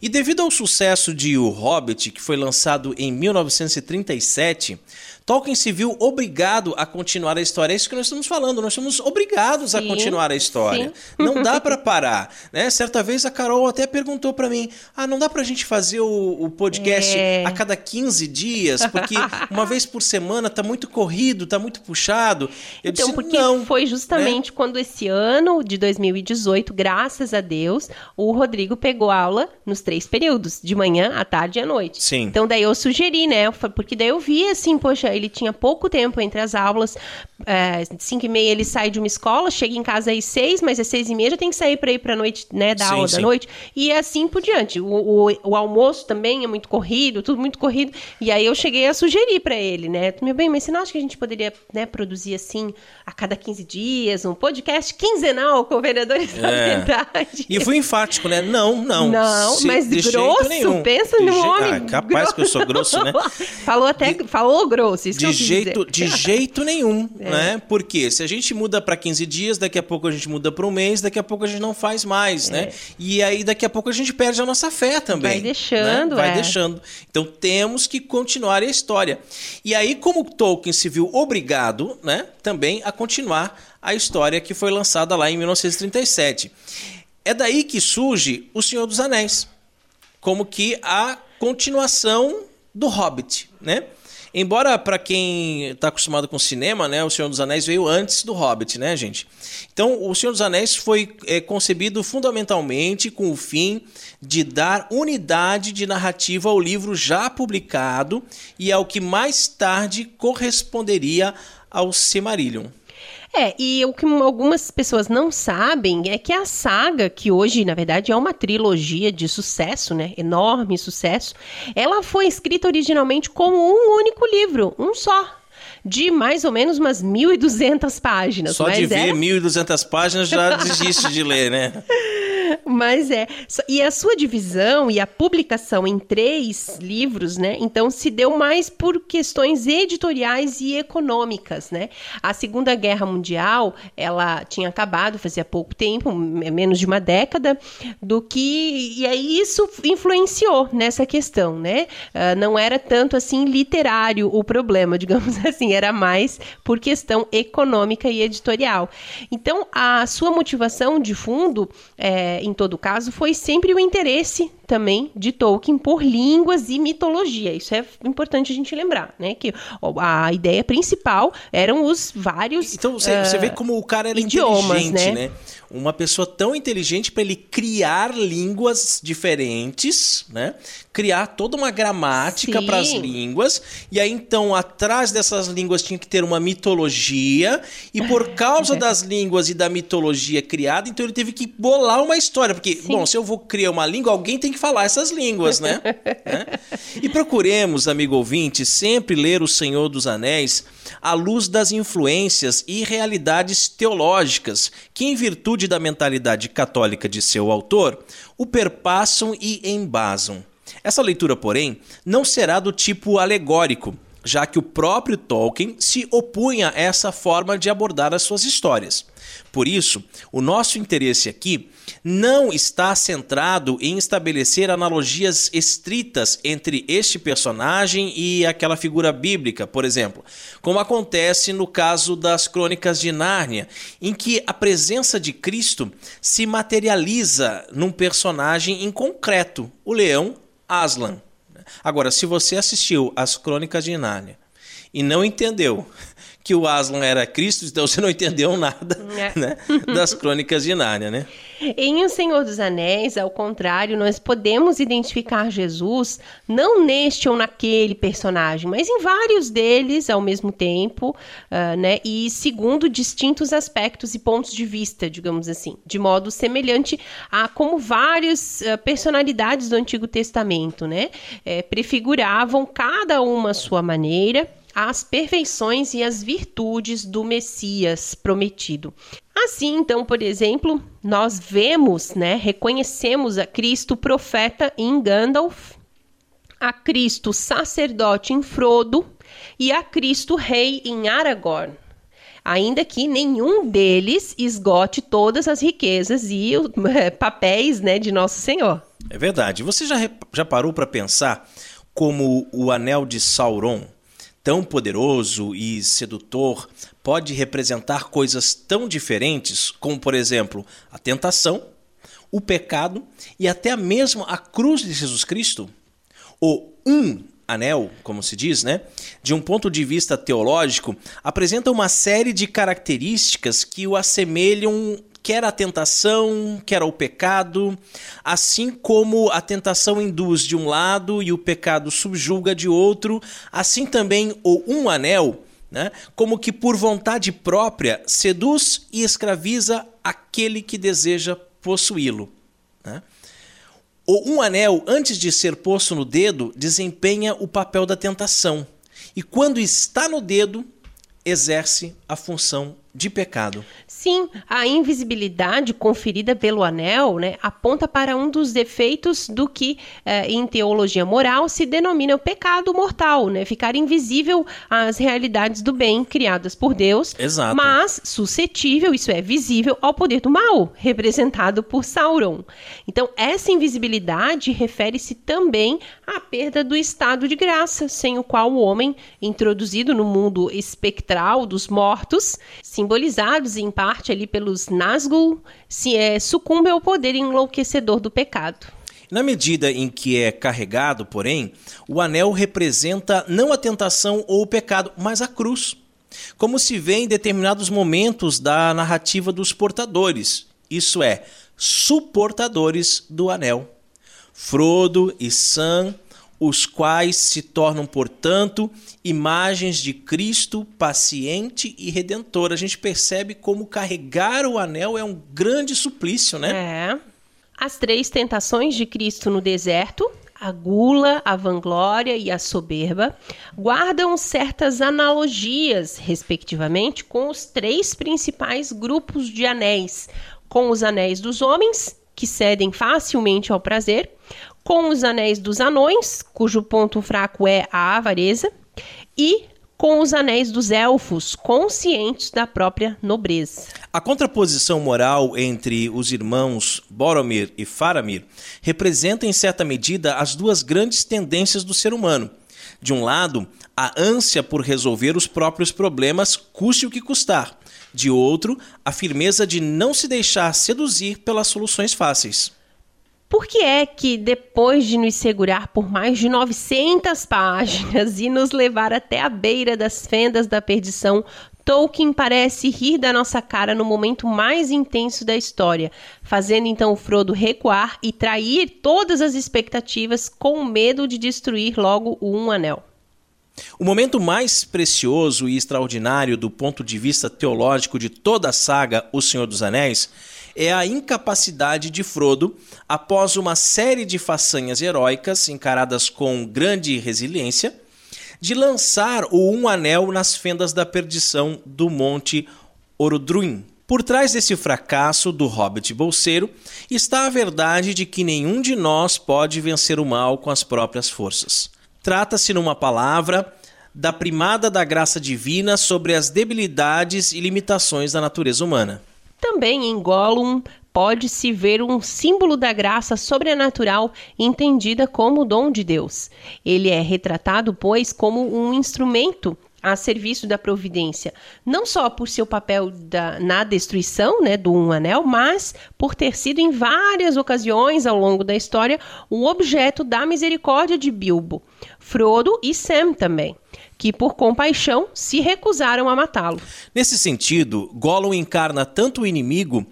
E devido ao sucesso de O Hobbit, que foi lançado em 1937, Tolkien se viu obrigado a continuar a história. É isso que nós estamos falando. Nós somos obrigados sim, a continuar a história. Sim. Não dá para parar. Né? Certa vez a Carol até perguntou para mim: ah, não dá para a gente fazer o, o podcast é. a cada 15 dias? Porque uma vez por semana tá muito corrido, tá muito puxado. Eu então, disse, porque não. foi justamente né? quando esse ano de 2018, graças a Deus, o Rodrigo pegou aula nos três períodos, de manhã, à tarde e à noite. Sim. Então daí eu sugeri, né? Porque daí eu vi assim, poxa, ele tinha pouco tempo entre as aulas. É, cinco e meia ele sai de uma escola, chega em casa às seis, mas às seis e meia já tem que sair para ir para noite, né, da Sim, aula sim. da noite. E assim por diante. O, o, o almoço também é muito corrido, tudo muito corrido. E aí eu cheguei a sugerir para ele, né? Meu bem, mas você não acha que a gente poderia né, produzir assim a cada 15 dias, um podcast quinzenal com vereadores da É. verdade? E fui enfático, né? Não, não. Não, Se- mas grosso, nenhum. pensa De no homem. Ah, capaz que eu sou grosso, né? falou até, falou grosso, isso De jeito, dizer. É. de jeito nenhum, né? Porque se a gente muda para 15 dias, daqui a pouco a gente muda para um mês, daqui a pouco a gente não faz mais, né? E aí daqui a pouco a gente perde a nossa fé também. É. Vai deixando, né? Vai é. deixando. Então temos que continuar a história. E aí como Tolkien se viu obrigado, né, também a continuar a história que foi lançada lá em 1937. É daí que surge O Senhor dos Anéis, como que a continuação do Hobbit, né? Embora para quem está acostumado com cinema, né, o Senhor dos Anéis veio antes do Hobbit, né, gente? Então, o Senhor dos Anéis foi é, concebido fundamentalmente com o fim de dar unidade de narrativa ao livro já publicado e ao que mais tarde corresponderia ao Silmarillion. É, e o que algumas pessoas não sabem é que a saga, que hoje, na verdade, é uma trilogia de sucesso, né? Enorme sucesso, ela foi escrita originalmente como um único livro, um só de mais ou menos umas 1.200 páginas. Só de ver era... 1.200 páginas já desiste de ler, né? Mas é. E a sua divisão e a publicação em três livros, né? Então se deu mais por questões editoriais e econômicas, né? A Segunda Guerra Mundial, ela tinha acabado fazia pouco tempo, menos de uma década, do que. E aí isso influenciou nessa questão, né? Uh, não era tanto assim literário o problema, digamos assim, era mais por questão econômica e editorial. Então, a sua motivação de fundo é, em todo caso, foi sempre o interesse também de Tolkien por línguas e mitologia. Isso é importante a gente lembrar, né? Que a ideia principal eram os vários. Então você, uh, você vê como o cara era idiomas, inteligente, né? né? Uma pessoa tão inteligente para ele criar línguas diferentes, né? Criar toda uma gramática para as línguas. E aí então atrás dessas línguas tinha que ter uma mitologia e por causa das línguas e da mitologia criada, então ele teve que bolar uma história, porque Sim. bom, se eu vou criar uma língua, alguém tem que falar essas línguas, né? é? E procuremos, amigo ouvinte, sempre ler O Senhor dos Anéis à luz das influências e realidades teológicas que, em virtude da mentalidade católica de seu autor, o perpassam e embasam. Essa leitura, porém, não será do tipo alegórico, já que o próprio Tolkien se opunha a essa forma de abordar as suas histórias. Por isso, o nosso interesse aqui não está centrado em estabelecer analogias estritas entre este personagem e aquela figura bíblica, por exemplo, como acontece no caso das Crônicas de Nárnia, em que a presença de Cristo se materializa num personagem em concreto, o leão Aslan. Agora, se você assistiu às Crônicas de Nárnia e não entendeu que o Aslan era Cristo, então você não entendeu nada é. né, das crônicas de Nárnia, né? Em O Senhor dos Anéis, ao contrário, nós podemos identificar Jesus não neste ou naquele personagem, mas em vários deles ao mesmo tempo, uh, né? E segundo distintos aspectos e pontos de vista, digamos assim, de modo semelhante a como várias uh, personalidades do Antigo Testamento, né? É, prefiguravam cada uma a sua maneira as perfeições e as virtudes do Messias prometido. Assim, então, por exemplo, nós vemos, né, reconhecemos a Cristo profeta em Gandalf, a Cristo sacerdote em Frodo e a Cristo rei em Aragorn. Ainda que nenhum deles esgote todas as riquezas e é, papéis né, de Nosso Senhor. É verdade. Você já, já parou para pensar como o anel de Sauron tão poderoso e sedutor pode representar coisas tão diferentes como, por exemplo, a tentação, o pecado e até mesmo a cruz de Jesus Cristo? O um anel, como se diz, né? De um ponto de vista teológico, apresenta uma série de características que o assemelham quer a tentação, quer o pecado, assim como a tentação induz de um lado e o pecado subjuga de outro, assim também o um anel, né, como que por vontade própria seduz e escraviza aquele que deseja possuí-lo. Né? O um anel, antes de ser posto no dedo, desempenha o papel da tentação. E quando está no dedo, exerce a função de pecado. Sim, a invisibilidade conferida pelo anel né, aponta para um dos defeitos do que, eh, em teologia moral, se denomina o pecado mortal, né? Ficar invisível às realidades do bem criadas por Deus, Exato. mas suscetível, isso é, visível ao poder do mal, representado por Sauron. Então, essa invisibilidade refere-se também à perda do estado de graça, sem o qual o homem, introduzido no mundo espectral dos mortos, se simbolizados em parte ali pelos Nazgûl, se é, sucumbe ao poder enlouquecedor do pecado. Na medida em que é carregado, porém, o anel representa não a tentação ou o pecado, mas a cruz. Como se vê em determinados momentos da narrativa dos portadores, isso é, suportadores do anel. Frodo e Sam, os quais se tornam, portanto, imagens de Cristo paciente e redentor. A gente percebe como carregar o anel é um grande suplício, né? É. As três tentações de Cristo no deserto, a gula, a vanglória e a soberba, guardam certas analogias, respectivamente, com os três principais grupos de anéis: com os anéis dos homens, que cedem facilmente ao prazer, com os anéis dos anões, cujo ponto fraco é a avareza, e com os anéis dos elfos, conscientes da própria nobreza. A contraposição moral entre os irmãos Boromir e Faramir representa em certa medida as duas grandes tendências do ser humano. De um lado, a ânsia por resolver os próprios problemas, custe o que custar. De outro, a firmeza de não se deixar seduzir pelas soluções fáceis. Por que é que, depois de nos segurar por mais de 900 páginas e nos levar até a beira das fendas da perdição, Tolkien parece rir da nossa cara no momento mais intenso da história, fazendo então o Frodo recuar e trair todas as expectativas com medo de destruir logo o Um Anel? O momento mais precioso e extraordinário do ponto de vista teológico de toda a saga O Senhor dos Anéis é a incapacidade de Frodo, após uma série de façanhas heróicas encaradas com grande resiliência, de lançar o Um Anel nas fendas da perdição do Monte Orodruin. Por trás desse fracasso do Hobbit bolseiro está a verdade de que nenhum de nós pode vencer o mal com as próprias forças. Trata-se, numa palavra, da primada da graça divina sobre as debilidades e limitações da natureza humana. Também em Gollum pode-se ver um símbolo da graça sobrenatural entendida como dom de Deus. Ele é retratado, pois, como um instrumento a serviço da providência, não só por seu papel da, na destruição né, do Um Anel, mas por ter sido em várias ocasiões ao longo da história um objeto da misericórdia de Bilbo, Frodo e Sam também que por compaixão se recusaram a matá-lo. Nesse sentido, Gollum encarna tanto o inimigo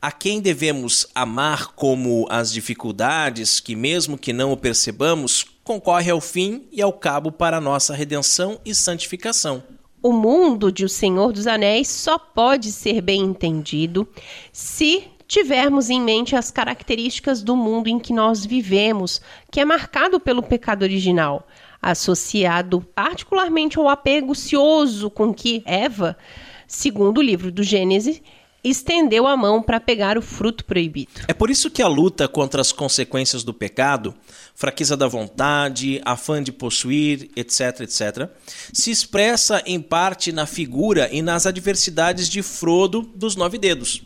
a quem devemos amar como as dificuldades que, mesmo que não o percebamos, concorre ao fim e ao cabo para a nossa redenção e santificação. O mundo de O Senhor dos Anéis só pode ser bem entendido se tivermos em mente as características do mundo em que nós vivemos, que é marcado pelo pecado original associado particularmente ao apego cioso com que Eva, segundo o livro do Gênesis, estendeu a mão para pegar o fruto proibido. É por isso que a luta contra as consequências do pecado, fraqueza da vontade, afã de possuir, etc, etc, se expressa em parte na figura e nas adversidades de Frodo dos Nove Dedos.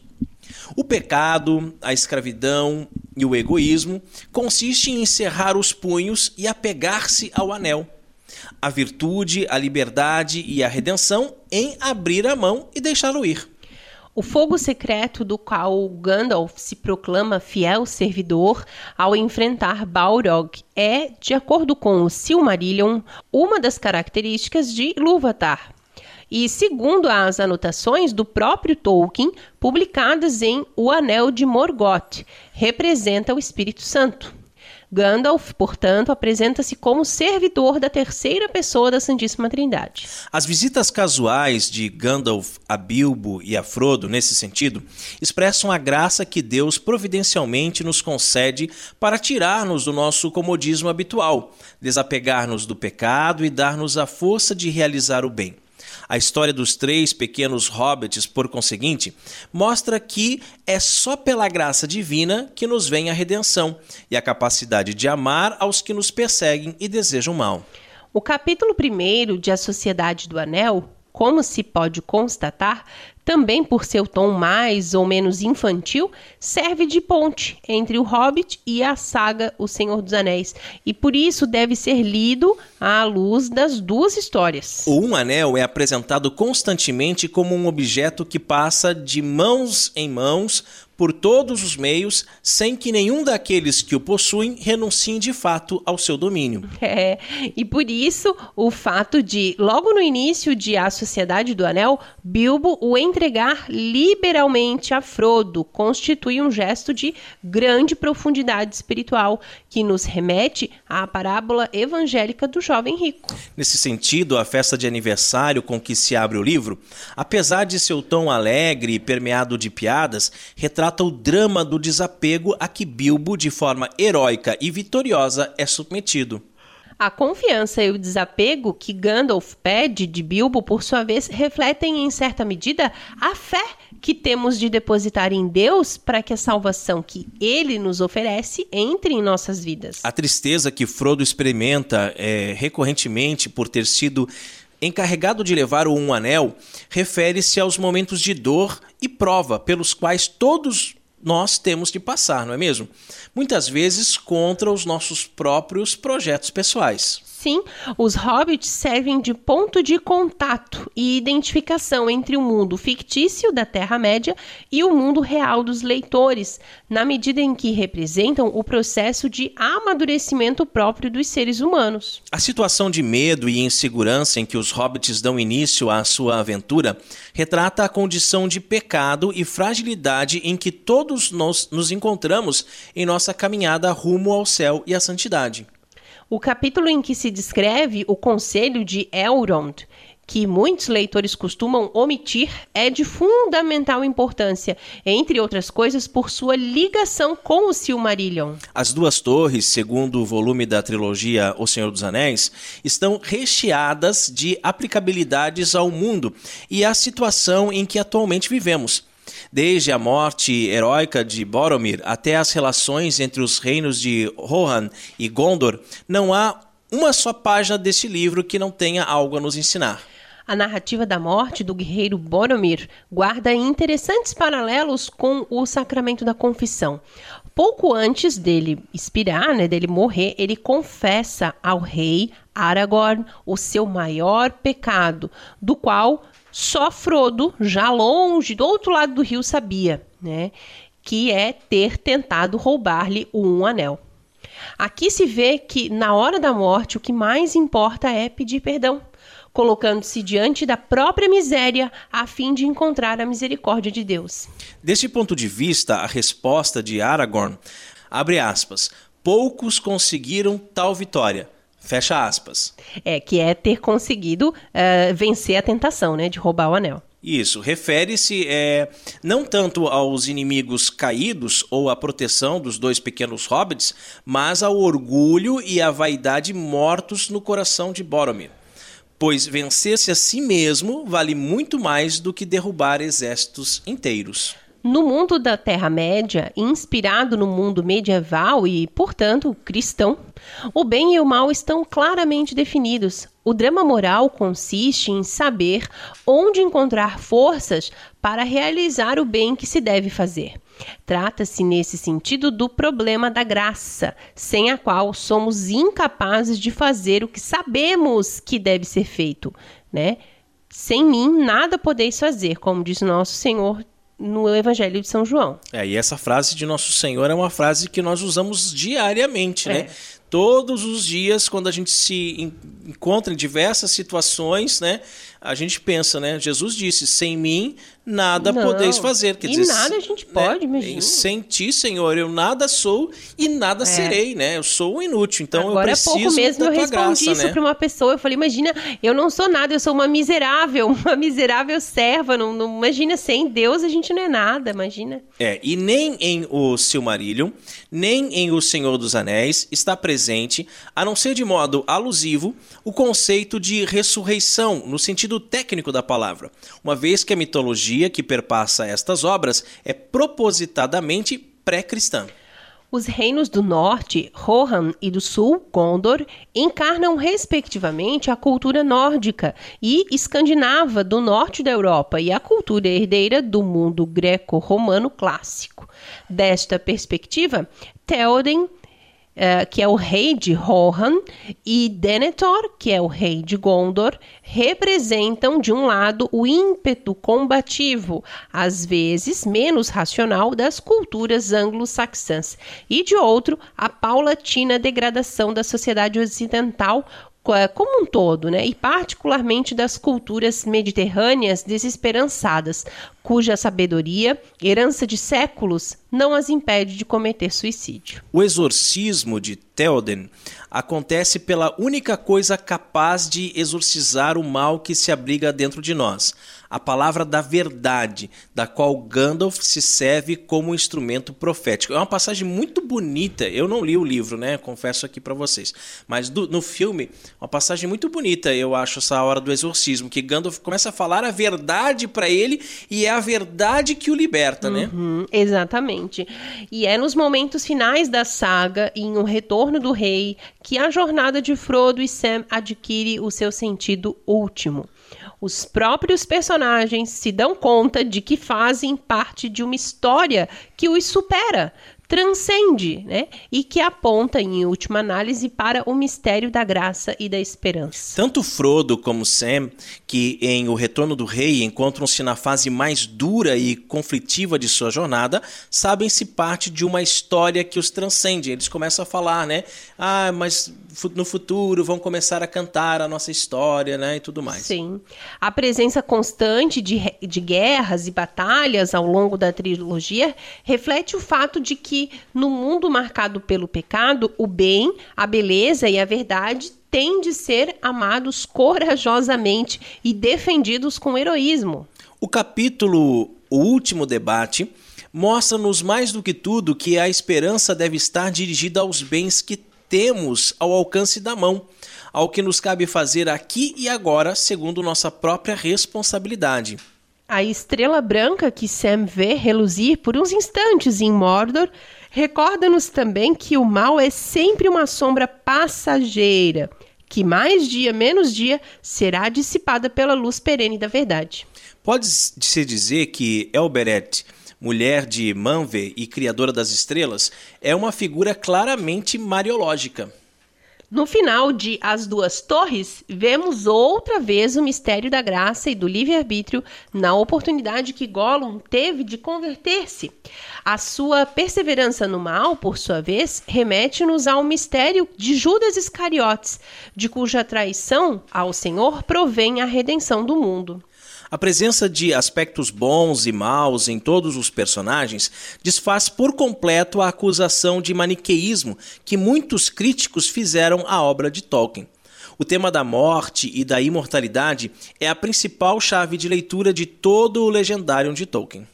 O pecado, a escravidão e o egoísmo consiste em encerrar os punhos e apegar-se ao anel. A virtude, a liberdade e a redenção em abrir a mão e deixá-lo ir. O fogo secreto do qual Gandalf se proclama fiel servidor ao enfrentar Balrog é, de acordo com o Silmarillion, uma das características de Ilúvatar, e, segundo as anotações do próprio Tolkien, publicadas em O Anel de Morgoth, representa o Espírito Santo. Gandalf, portanto, apresenta-se como servidor da terceira pessoa da Santíssima Trindade. As visitas casuais de Gandalf a Bilbo e a Frodo, nesse sentido, expressam a graça que Deus providencialmente nos concede para tirar-nos do nosso comodismo habitual, desapegar-nos do pecado e dar-nos a força de realizar o bem. A história dos três pequenos hobbits, por conseguinte, mostra que é só pela graça divina que nos vem a redenção e a capacidade de amar aos que nos perseguem e desejam mal. O capítulo 1 de A Sociedade do Anel, como se pode constatar, também por seu tom mais ou menos infantil, serve de ponte entre o Hobbit e a saga O Senhor dos Anéis, e por isso deve ser lido à luz das duas histórias. O Um Anel é apresentado constantemente como um objeto que passa de mãos em mãos por todos os meios, sem que nenhum daqueles que o possuem renunciem de fato ao seu domínio. É, e por isso o fato de, logo no início de A Sociedade do Anel, Bilbo o entregar liberalmente a Frodo constitui um gesto de grande profundidade espiritual que nos remete à parábola evangélica do jovem rico. Nesse sentido, a festa de aniversário com que se abre o livro, apesar de seu tom alegre e permeado de piadas, retrata retrata o drama do desapego a que Bilbo, de forma heróica e vitoriosa, é submetido. A confiança e o desapego que Gandalf pede de Bilbo, por sua vez, refletem em certa medida a fé que temos de depositar em Deus para que a salvação que ele nos oferece entre em nossas vidas. A tristeza que Frodo experimenta é, recorrentemente por ter sido encarregado de levar o Um Anel, refere-se aos momentos de dor e prova pelos quais todos nós temos de passar, não é mesmo? Muitas vezes contra os nossos próprios projetos pessoais. Sim, os hobbits servem de ponto de contato e identificação entre o mundo fictício da Terra-média e o mundo real dos leitores, na medida em que representam o processo de amadurecimento próprio dos seres humanos. A situação de medo e insegurança em que os hobbits dão início à sua aventura retrata a condição de pecado e fragilidade em que todos nós nos encontramos em nossa caminhada rumo ao céu e à santidade. O capítulo em que se descreve o conselho de Elrond, que muitos leitores costumam omitir, é de fundamental importância, entre outras coisas, por sua ligação com o Silmarillion. As duas torres, segundo o volume da trilogia O Senhor dos Anéis, estão recheadas de aplicabilidades ao mundo e à situação em que atualmente vivemos. Desde a morte heróica de Boromir até as relações entre os reinos de Rohan e Gondor, não há uma só página deste livro que não tenha algo a nos ensinar. A narrativa da morte do guerreiro Boromir guarda interessantes paralelos com o sacramento da confissão. Pouco antes dele expirar, né, dele morrer, ele confessa ao rei Aragorn o seu maior pecado, do qual só Frodo, já longe, do outro lado do rio, sabia, né? Que é ter tentado roubar-lhe o um anel. Aqui se vê que, na hora da morte, o que mais importa é pedir perdão, colocando-se diante da própria miséria a fim de encontrar a misericórdia de Deus. Deste ponto de vista, a resposta de Aragorn abre aspas. Poucos conseguiram tal vitória, Fecha aspas. É, que é ter conseguido uh, vencer a tentação, né, de roubar o anel. Isso, refere-se é, não tanto aos inimigos caídos ou à proteção dos dois pequenos hobbits, mas ao orgulho e à vaidade mortos no coração de Boromir. Pois vencer-se a si mesmo vale muito mais do que derrubar exércitos inteiros. No mundo da Terra-média, inspirado no mundo medieval e, portanto, cristão, o bem e o mal estão claramente definidos. O drama moral consiste em saber onde encontrar forças para realizar o bem que se deve fazer. Trata-se, nesse sentido, do problema da graça, sem a qual somos incapazes de fazer o que sabemos que deve ser feito, né? Sem mim nada podeis fazer, como diz nosso Senhor no Evangelho de São João. É, e essa frase de Nosso Senhor é uma frase que nós usamos diariamente, né? é. né? Todos os dias, quando a gente se encontra em diversas situações, né? A gente pensa, né? Jesus disse: sem mim nada não, podeis fazer. Quer e dizer, nada a gente pode, né? imagina. Sem ti, Senhor, eu nada sou e nada é. serei, né? Eu sou um inútil, então Agora, eu preciso pouco mesmo eu respondi graça, isso né? para uma pessoa. Eu falei, imagina, eu não sou nada, eu sou uma miserável, uma miserável serva. Não, não, imagina, sem Deus a gente não é nada, imagina. É, e nem em o Silmarillion, nem em o Senhor dos Anéis está presente, a não ser de modo alusivo, o conceito de ressurreição, no sentido técnico da palavra, uma vez que a mitologia que perpassa estas obras é propositadamente pré-cristã. Os reinos do norte, Rohan, e do sul, Gondor, encarnam respectivamente a cultura nórdica e escandinava do norte da Europa e a cultura herdeira do mundo greco-romano clássico. Desta perspectiva, Théoden Uh, que é o rei de Rohan, e Denethor, que é o rei de Gondor, representam, de um lado, o ímpeto combativo, às vezes menos racional, das culturas anglo-saxãs, e de outro, a paulatina degradação da sociedade ocidental é, como um todo, né? e particularmente das culturas mediterrâneas desesperançadas, cuja sabedoria, herança de séculos, não as impede de cometer suicídio. O exorcismo de Theoden acontece pela única coisa capaz de exorcizar o mal que se abriga dentro de nós, a palavra da verdade, da qual Gandalf se serve como instrumento profético. É uma passagem muito bonita. Eu não li o livro, né? Confesso aqui para vocês. Mas do, no filme, uma passagem muito bonita, eu acho, essa hora do exorcismo, que Gandalf começa a falar a verdade para ele e é a verdade que o liberta, né? Uhum, exatamente. E é nos momentos finais da saga, em O Retorno do Rei, que a jornada de Frodo e Sam adquire o seu sentido último. Os próprios personagens se dão conta de que fazem parte de uma história que os supera, transcende, né? E que aponta, em última análise, para o mistério da graça e da esperança. Tanto Frodo como Sam, que em O Retorno do Rei encontram-se na fase mais dura e conflitiva de sua jornada, sabem-se parte de uma história que os transcende. Eles começam a falar, né? Ah, mas no futuro vão começar a cantar a nossa história, né? E tudo mais. Sim. A presença constante de, de guerras e batalhas ao longo da trilogia reflete o fato de que no mundo marcado pelo pecado, o bem, a beleza e a verdade têm de ser amados corajosamente e defendidos com heroísmo. O capítulo O Último Debate mostra-nos mais do que tudo que a esperança deve estar dirigida aos bens que temos ao alcance da mão, ao que nos cabe fazer aqui e agora, segundo nossa própria responsabilidade. A estrela branca que Sam vê reluzir por uns instantes em Mordor recorda-nos também que o mal é sempre uma sombra passageira, que mais dia menos dia será dissipada pela luz perene da verdade. Pode-se dizer que Elberet, mulher de Manve e criadora das estrelas, é uma figura claramente mariológica. No final de As Duas Torres, vemos outra vez o mistério da graça e do livre-arbítrio na oportunidade que Gollum teve de converter-se. A sua perseverança no mal, por sua vez, remete-nos ao mistério de Judas Iscariotes, de cuja traição ao Senhor provém a redenção do mundo. A presença de aspectos bons e maus em todos os personagens desfaz por completo a acusação de maniqueísmo que muitos críticos fizeram à obra de Tolkien. O tema da morte e da imortalidade é a principal chave de leitura de todo o legendário de Tolkien.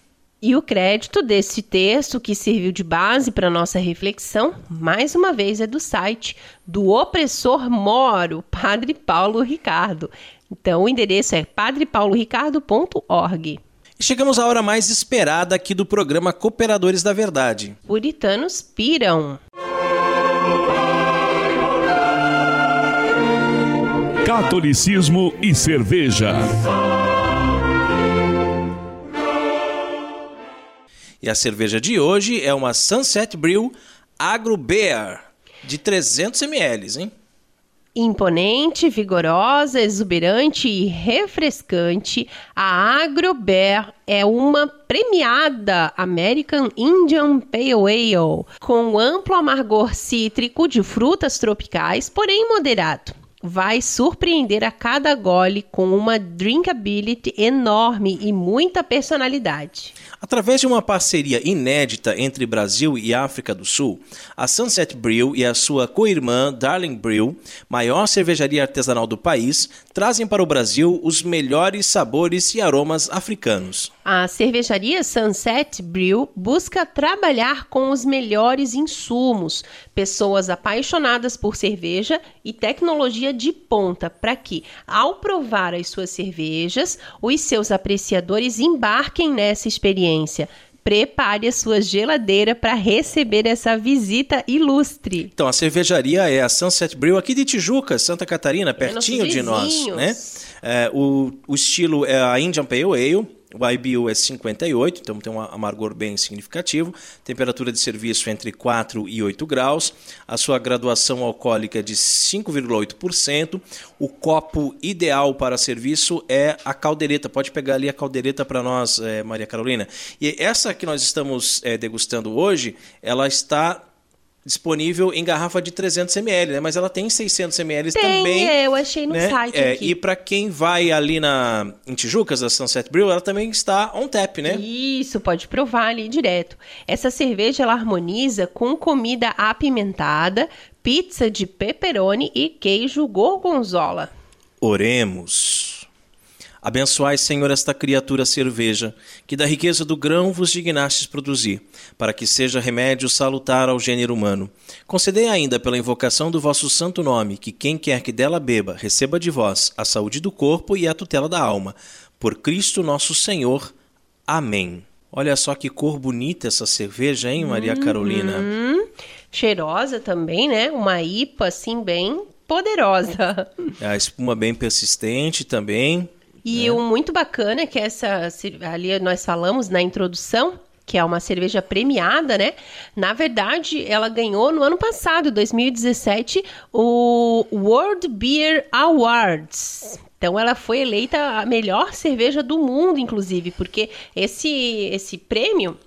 E o crédito desse texto, que serviu de base para nossa reflexão, mais uma vez é do site do opressor moro, Padre Paulo Ricardo. Então, o endereço é padrepauloricardo.org. Chegamos à hora mais esperada aqui do programa Cooperadores da Verdade. Puritanos piram. Catolicismo e cerveja. E a cerveja de hoje é uma Sunset Brew Agro Beer de 300 ml, hein? Imponente, vigorosa, exuberante e refrescante, a Agrobear é uma premiada American Indian Pale Ale, com amplo amargor cítrico de frutas tropicais, porém moderado vai surpreender a cada gole com uma drinkability enorme e muita personalidade. Através de uma parceria inédita entre Brasil e África do Sul, a Sunset Brew e a sua co-irmã Darling Brew, maior cervejaria artesanal do país, trazem para o Brasil os melhores sabores e aromas africanos. A cervejaria Sunset Brew busca trabalhar com os melhores insumos, pessoas apaixonadas por cerveja e tecnologia de ponta, para que, ao provar as suas cervejas, os seus apreciadores embarquem nessa experiência prepare a sua geladeira para receber essa visita ilustre. Então, a cervejaria é a Sunset Brew aqui de Tijuca, Santa Catarina, pertinho de nós, né? É, o, o estilo é a Indian Pale Ale, o IBU é 58, então tem um amargor bem significativo. Temperatura de serviço entre 4 e 8 graus. A sua graduação alcoólica é de 5,8%. O copo ideal para serviço é a caldeireta. Pode pegar ali a caldeireta para nós, é, Maria Carolina. E essa que nós estamos é, degustando hoje, ela está disponível em garrafa de 300 ml, né? Mas ela tem 600 ml tem, também. É, eu achei no né? site é, aqui. E para quem vai ali na em Tijucas, a Sunset Brew, ela também está on tap, né? Isso, pode provar ali direto. Essa cerveja ela harmoniza com comida apimentada, pizza de pepperoni e queijo gorgonzola. Oremos. Abençoai, Senhor, esta criatura cerveja, que da riqueza do grão vos dignastes produzir, para que seja remédio salutar ao gênero humano. Concedei ainda pela invocação do vosso santo nome, que quem quer que dela beba, receba de vós a saúde do corpo e a tutela da alma. Por Cristo nosso Senhor. Amém. Olha só que cor bonita essa cerveja, hein, Maria Carolina? Hum, cheirosa também, né? Uma IPA assim bem poderosa. A espuma bem persistente também. E é. o muito bacana é que essa ali nós falamos na introdução que é uma cerveja premiada, né? Na verdade, ela ganhou no ano passado, 2017, o World Beer Awards. Então ela foi eleita a melhor cerveja do mundo, inclusive, porque esse esse prêmio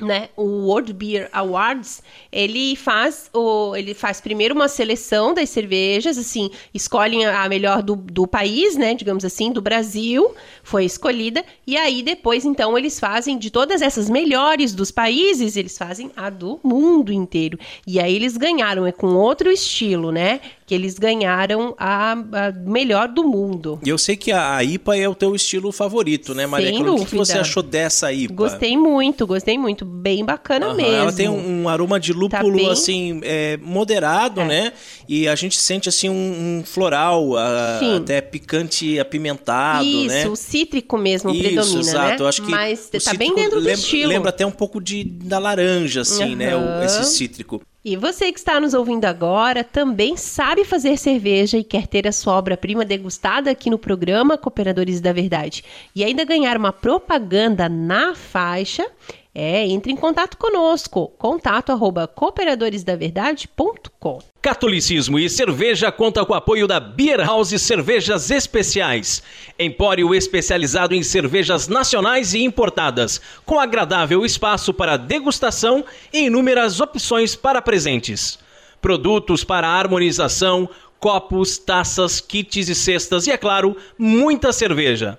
né, o World Beer Awards, ele faz o, ele faz primeiro uma seleção das cervejas, assim, escolhem a melhor do, do país, né, digamos assim, do Brasil, foi escolhida, e aí depois, então, eles fazem de todas essas melhores dos países, eles fazem a do mundo inteiro. E aí eles ganharam, é com outro estilo, né, que eles ganharam a, a melhor do mundo. E eu sei que a, a, IPA é o teu estilo favorito, né, Maria? Sem o que, você achou dessa IPA? Gostei muito, gostei muito, bem bacana Aham, mesmo. Ela tem um, um aroma de lúpulo, Tá bem- assim, é, moderado, É. né? E a gente sente, assim, um, um floral, a- até picante apimentado, Isso, né? o cítrico mesmo Isso, predomina, exato. né? Eu acho que Mas tá bem dentro do lembra, estilo. Lembra até um pouco de, da laranja, assim, né? o- esse cítrico. E você que está nos ouvindo agora também sabe fazer cerveja e quer ter a sua obra-prima degustada aqui no programa Cooperadores da Verdade. E ainda ganhar uma propaganda na faixa, é, entre em contato conosco, contato arroba cooperadoresdaverdade.com. Catolicismo e cerveja conta com o apoio da Beer House Cervejas Especiais, empório especializado em cervejas nacionais e importadas, com agradável espaço para degustação e inúmeras opções para presentes. Produtos para harmonização, copos, taças, kits e cestas e, é claro, muita cerveja.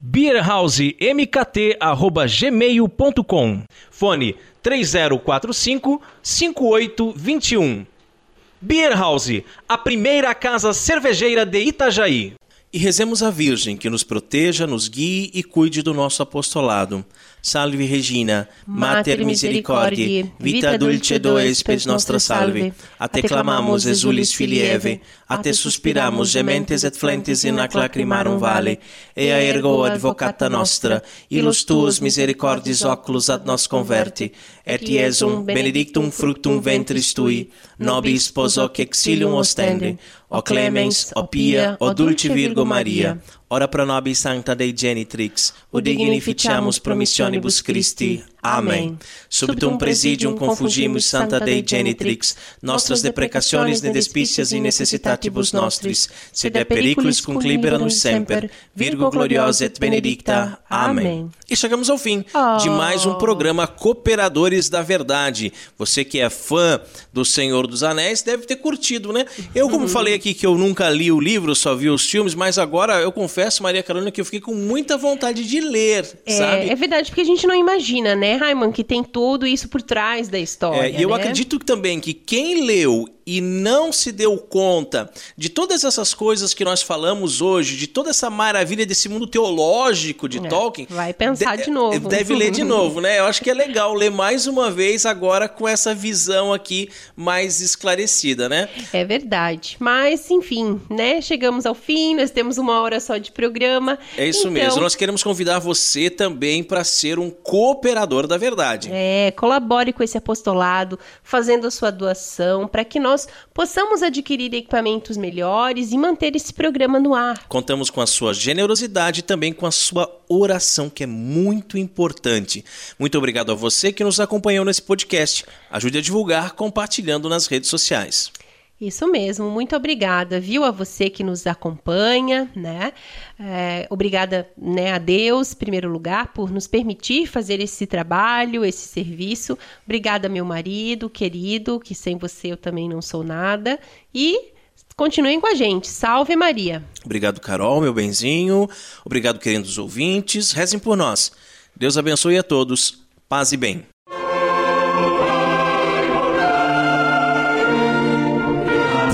beerhousemkt@gmail.com. Fone 3045 5821. Beer House, a primeira casa cervejeira de Itajaí. E rezemos a Virgem que nos proteja, nos guie e cuide do nosso apostolado. Salve Regina, Mater Misericordiae, vita dulce does per nostra salve. A te clamamos, exulis filieve, a te suspiramos, gementes et flentes in ac lacrimarum vale, ea ergo advocata nostra, ilus tuus misericordis oculus ad nos converti, et Iesum benedictum fructum ventris tui, nobis spos hoc exilium ostende, o clemens, o pia, o dulce Virgo Maria, ora pro nobis sancta Dei genitrix, o dignificiamus promissionibus Christi. Amém. Subtum presidium confugimus Santa Dei genitrix, nostras deprecationes ne despicias in necessitatibus nostris, sed de periculis cum libera nos semper, Virgo gloriosa et benedicta. Amém. E chegamos ao fim de mais um programa Cooperadores da Verdade. Você que é fã do Senhor dos Anéis deve ter curtido, né? Eu, como falei aqui que eu nunca li o livro, só vi os filmes, mas agora eu confesso, Maria Carolina, que eu fiquei com muita vontade de ler, sabe? É, é verdade, porque a gente não imagina, né, Raiman, que tem tudo isso por trás da história. É, e eu né? acredito também que quem leu e não se deu conta de todas essas coisas que nós falamos hoje, de toda essa maravilha desse mundo teológico de É, Tolkien, vai pensar de novo. Deve ler de novo, né? Eu acho que é legal ler mais uma vez agora com essa visão aqui mais esclarecida, né? É verdade. Mas, enfim, né? Chegamos ao fim, nós temos uma hora só de programa. É isso Então, mesmo. Nós queremos convidar você também para ser um cooperador da verdade. É, colabore com esse apostolado, fazendo a sua doação, para que nós possamos adquirir equipamentos melhores e manter esse programa no ar. Contamos com a sua generosidade e também com a sua oração, que é muito importante. Muito obrigado a você que nos acompanhou nesse podcast. Ajude a divulgar compartilhando nas redes sociais. Isso mesmo, muito obrigada, viu, a você que nos acompanha, né? É, obrigada, né, a Deus, em primeiro lugar, por nos permitir fazer esse trabalho, esse serviço. Obrigada, meu marido querido, que sem você eu também não sou nada. E continuem com a gente. Salve Maria! Obrigado, Carol, meu benzinho. Obrigado, queridos ouvintes. Rezem por nós. Deus abençoe a todos. Paz e bem.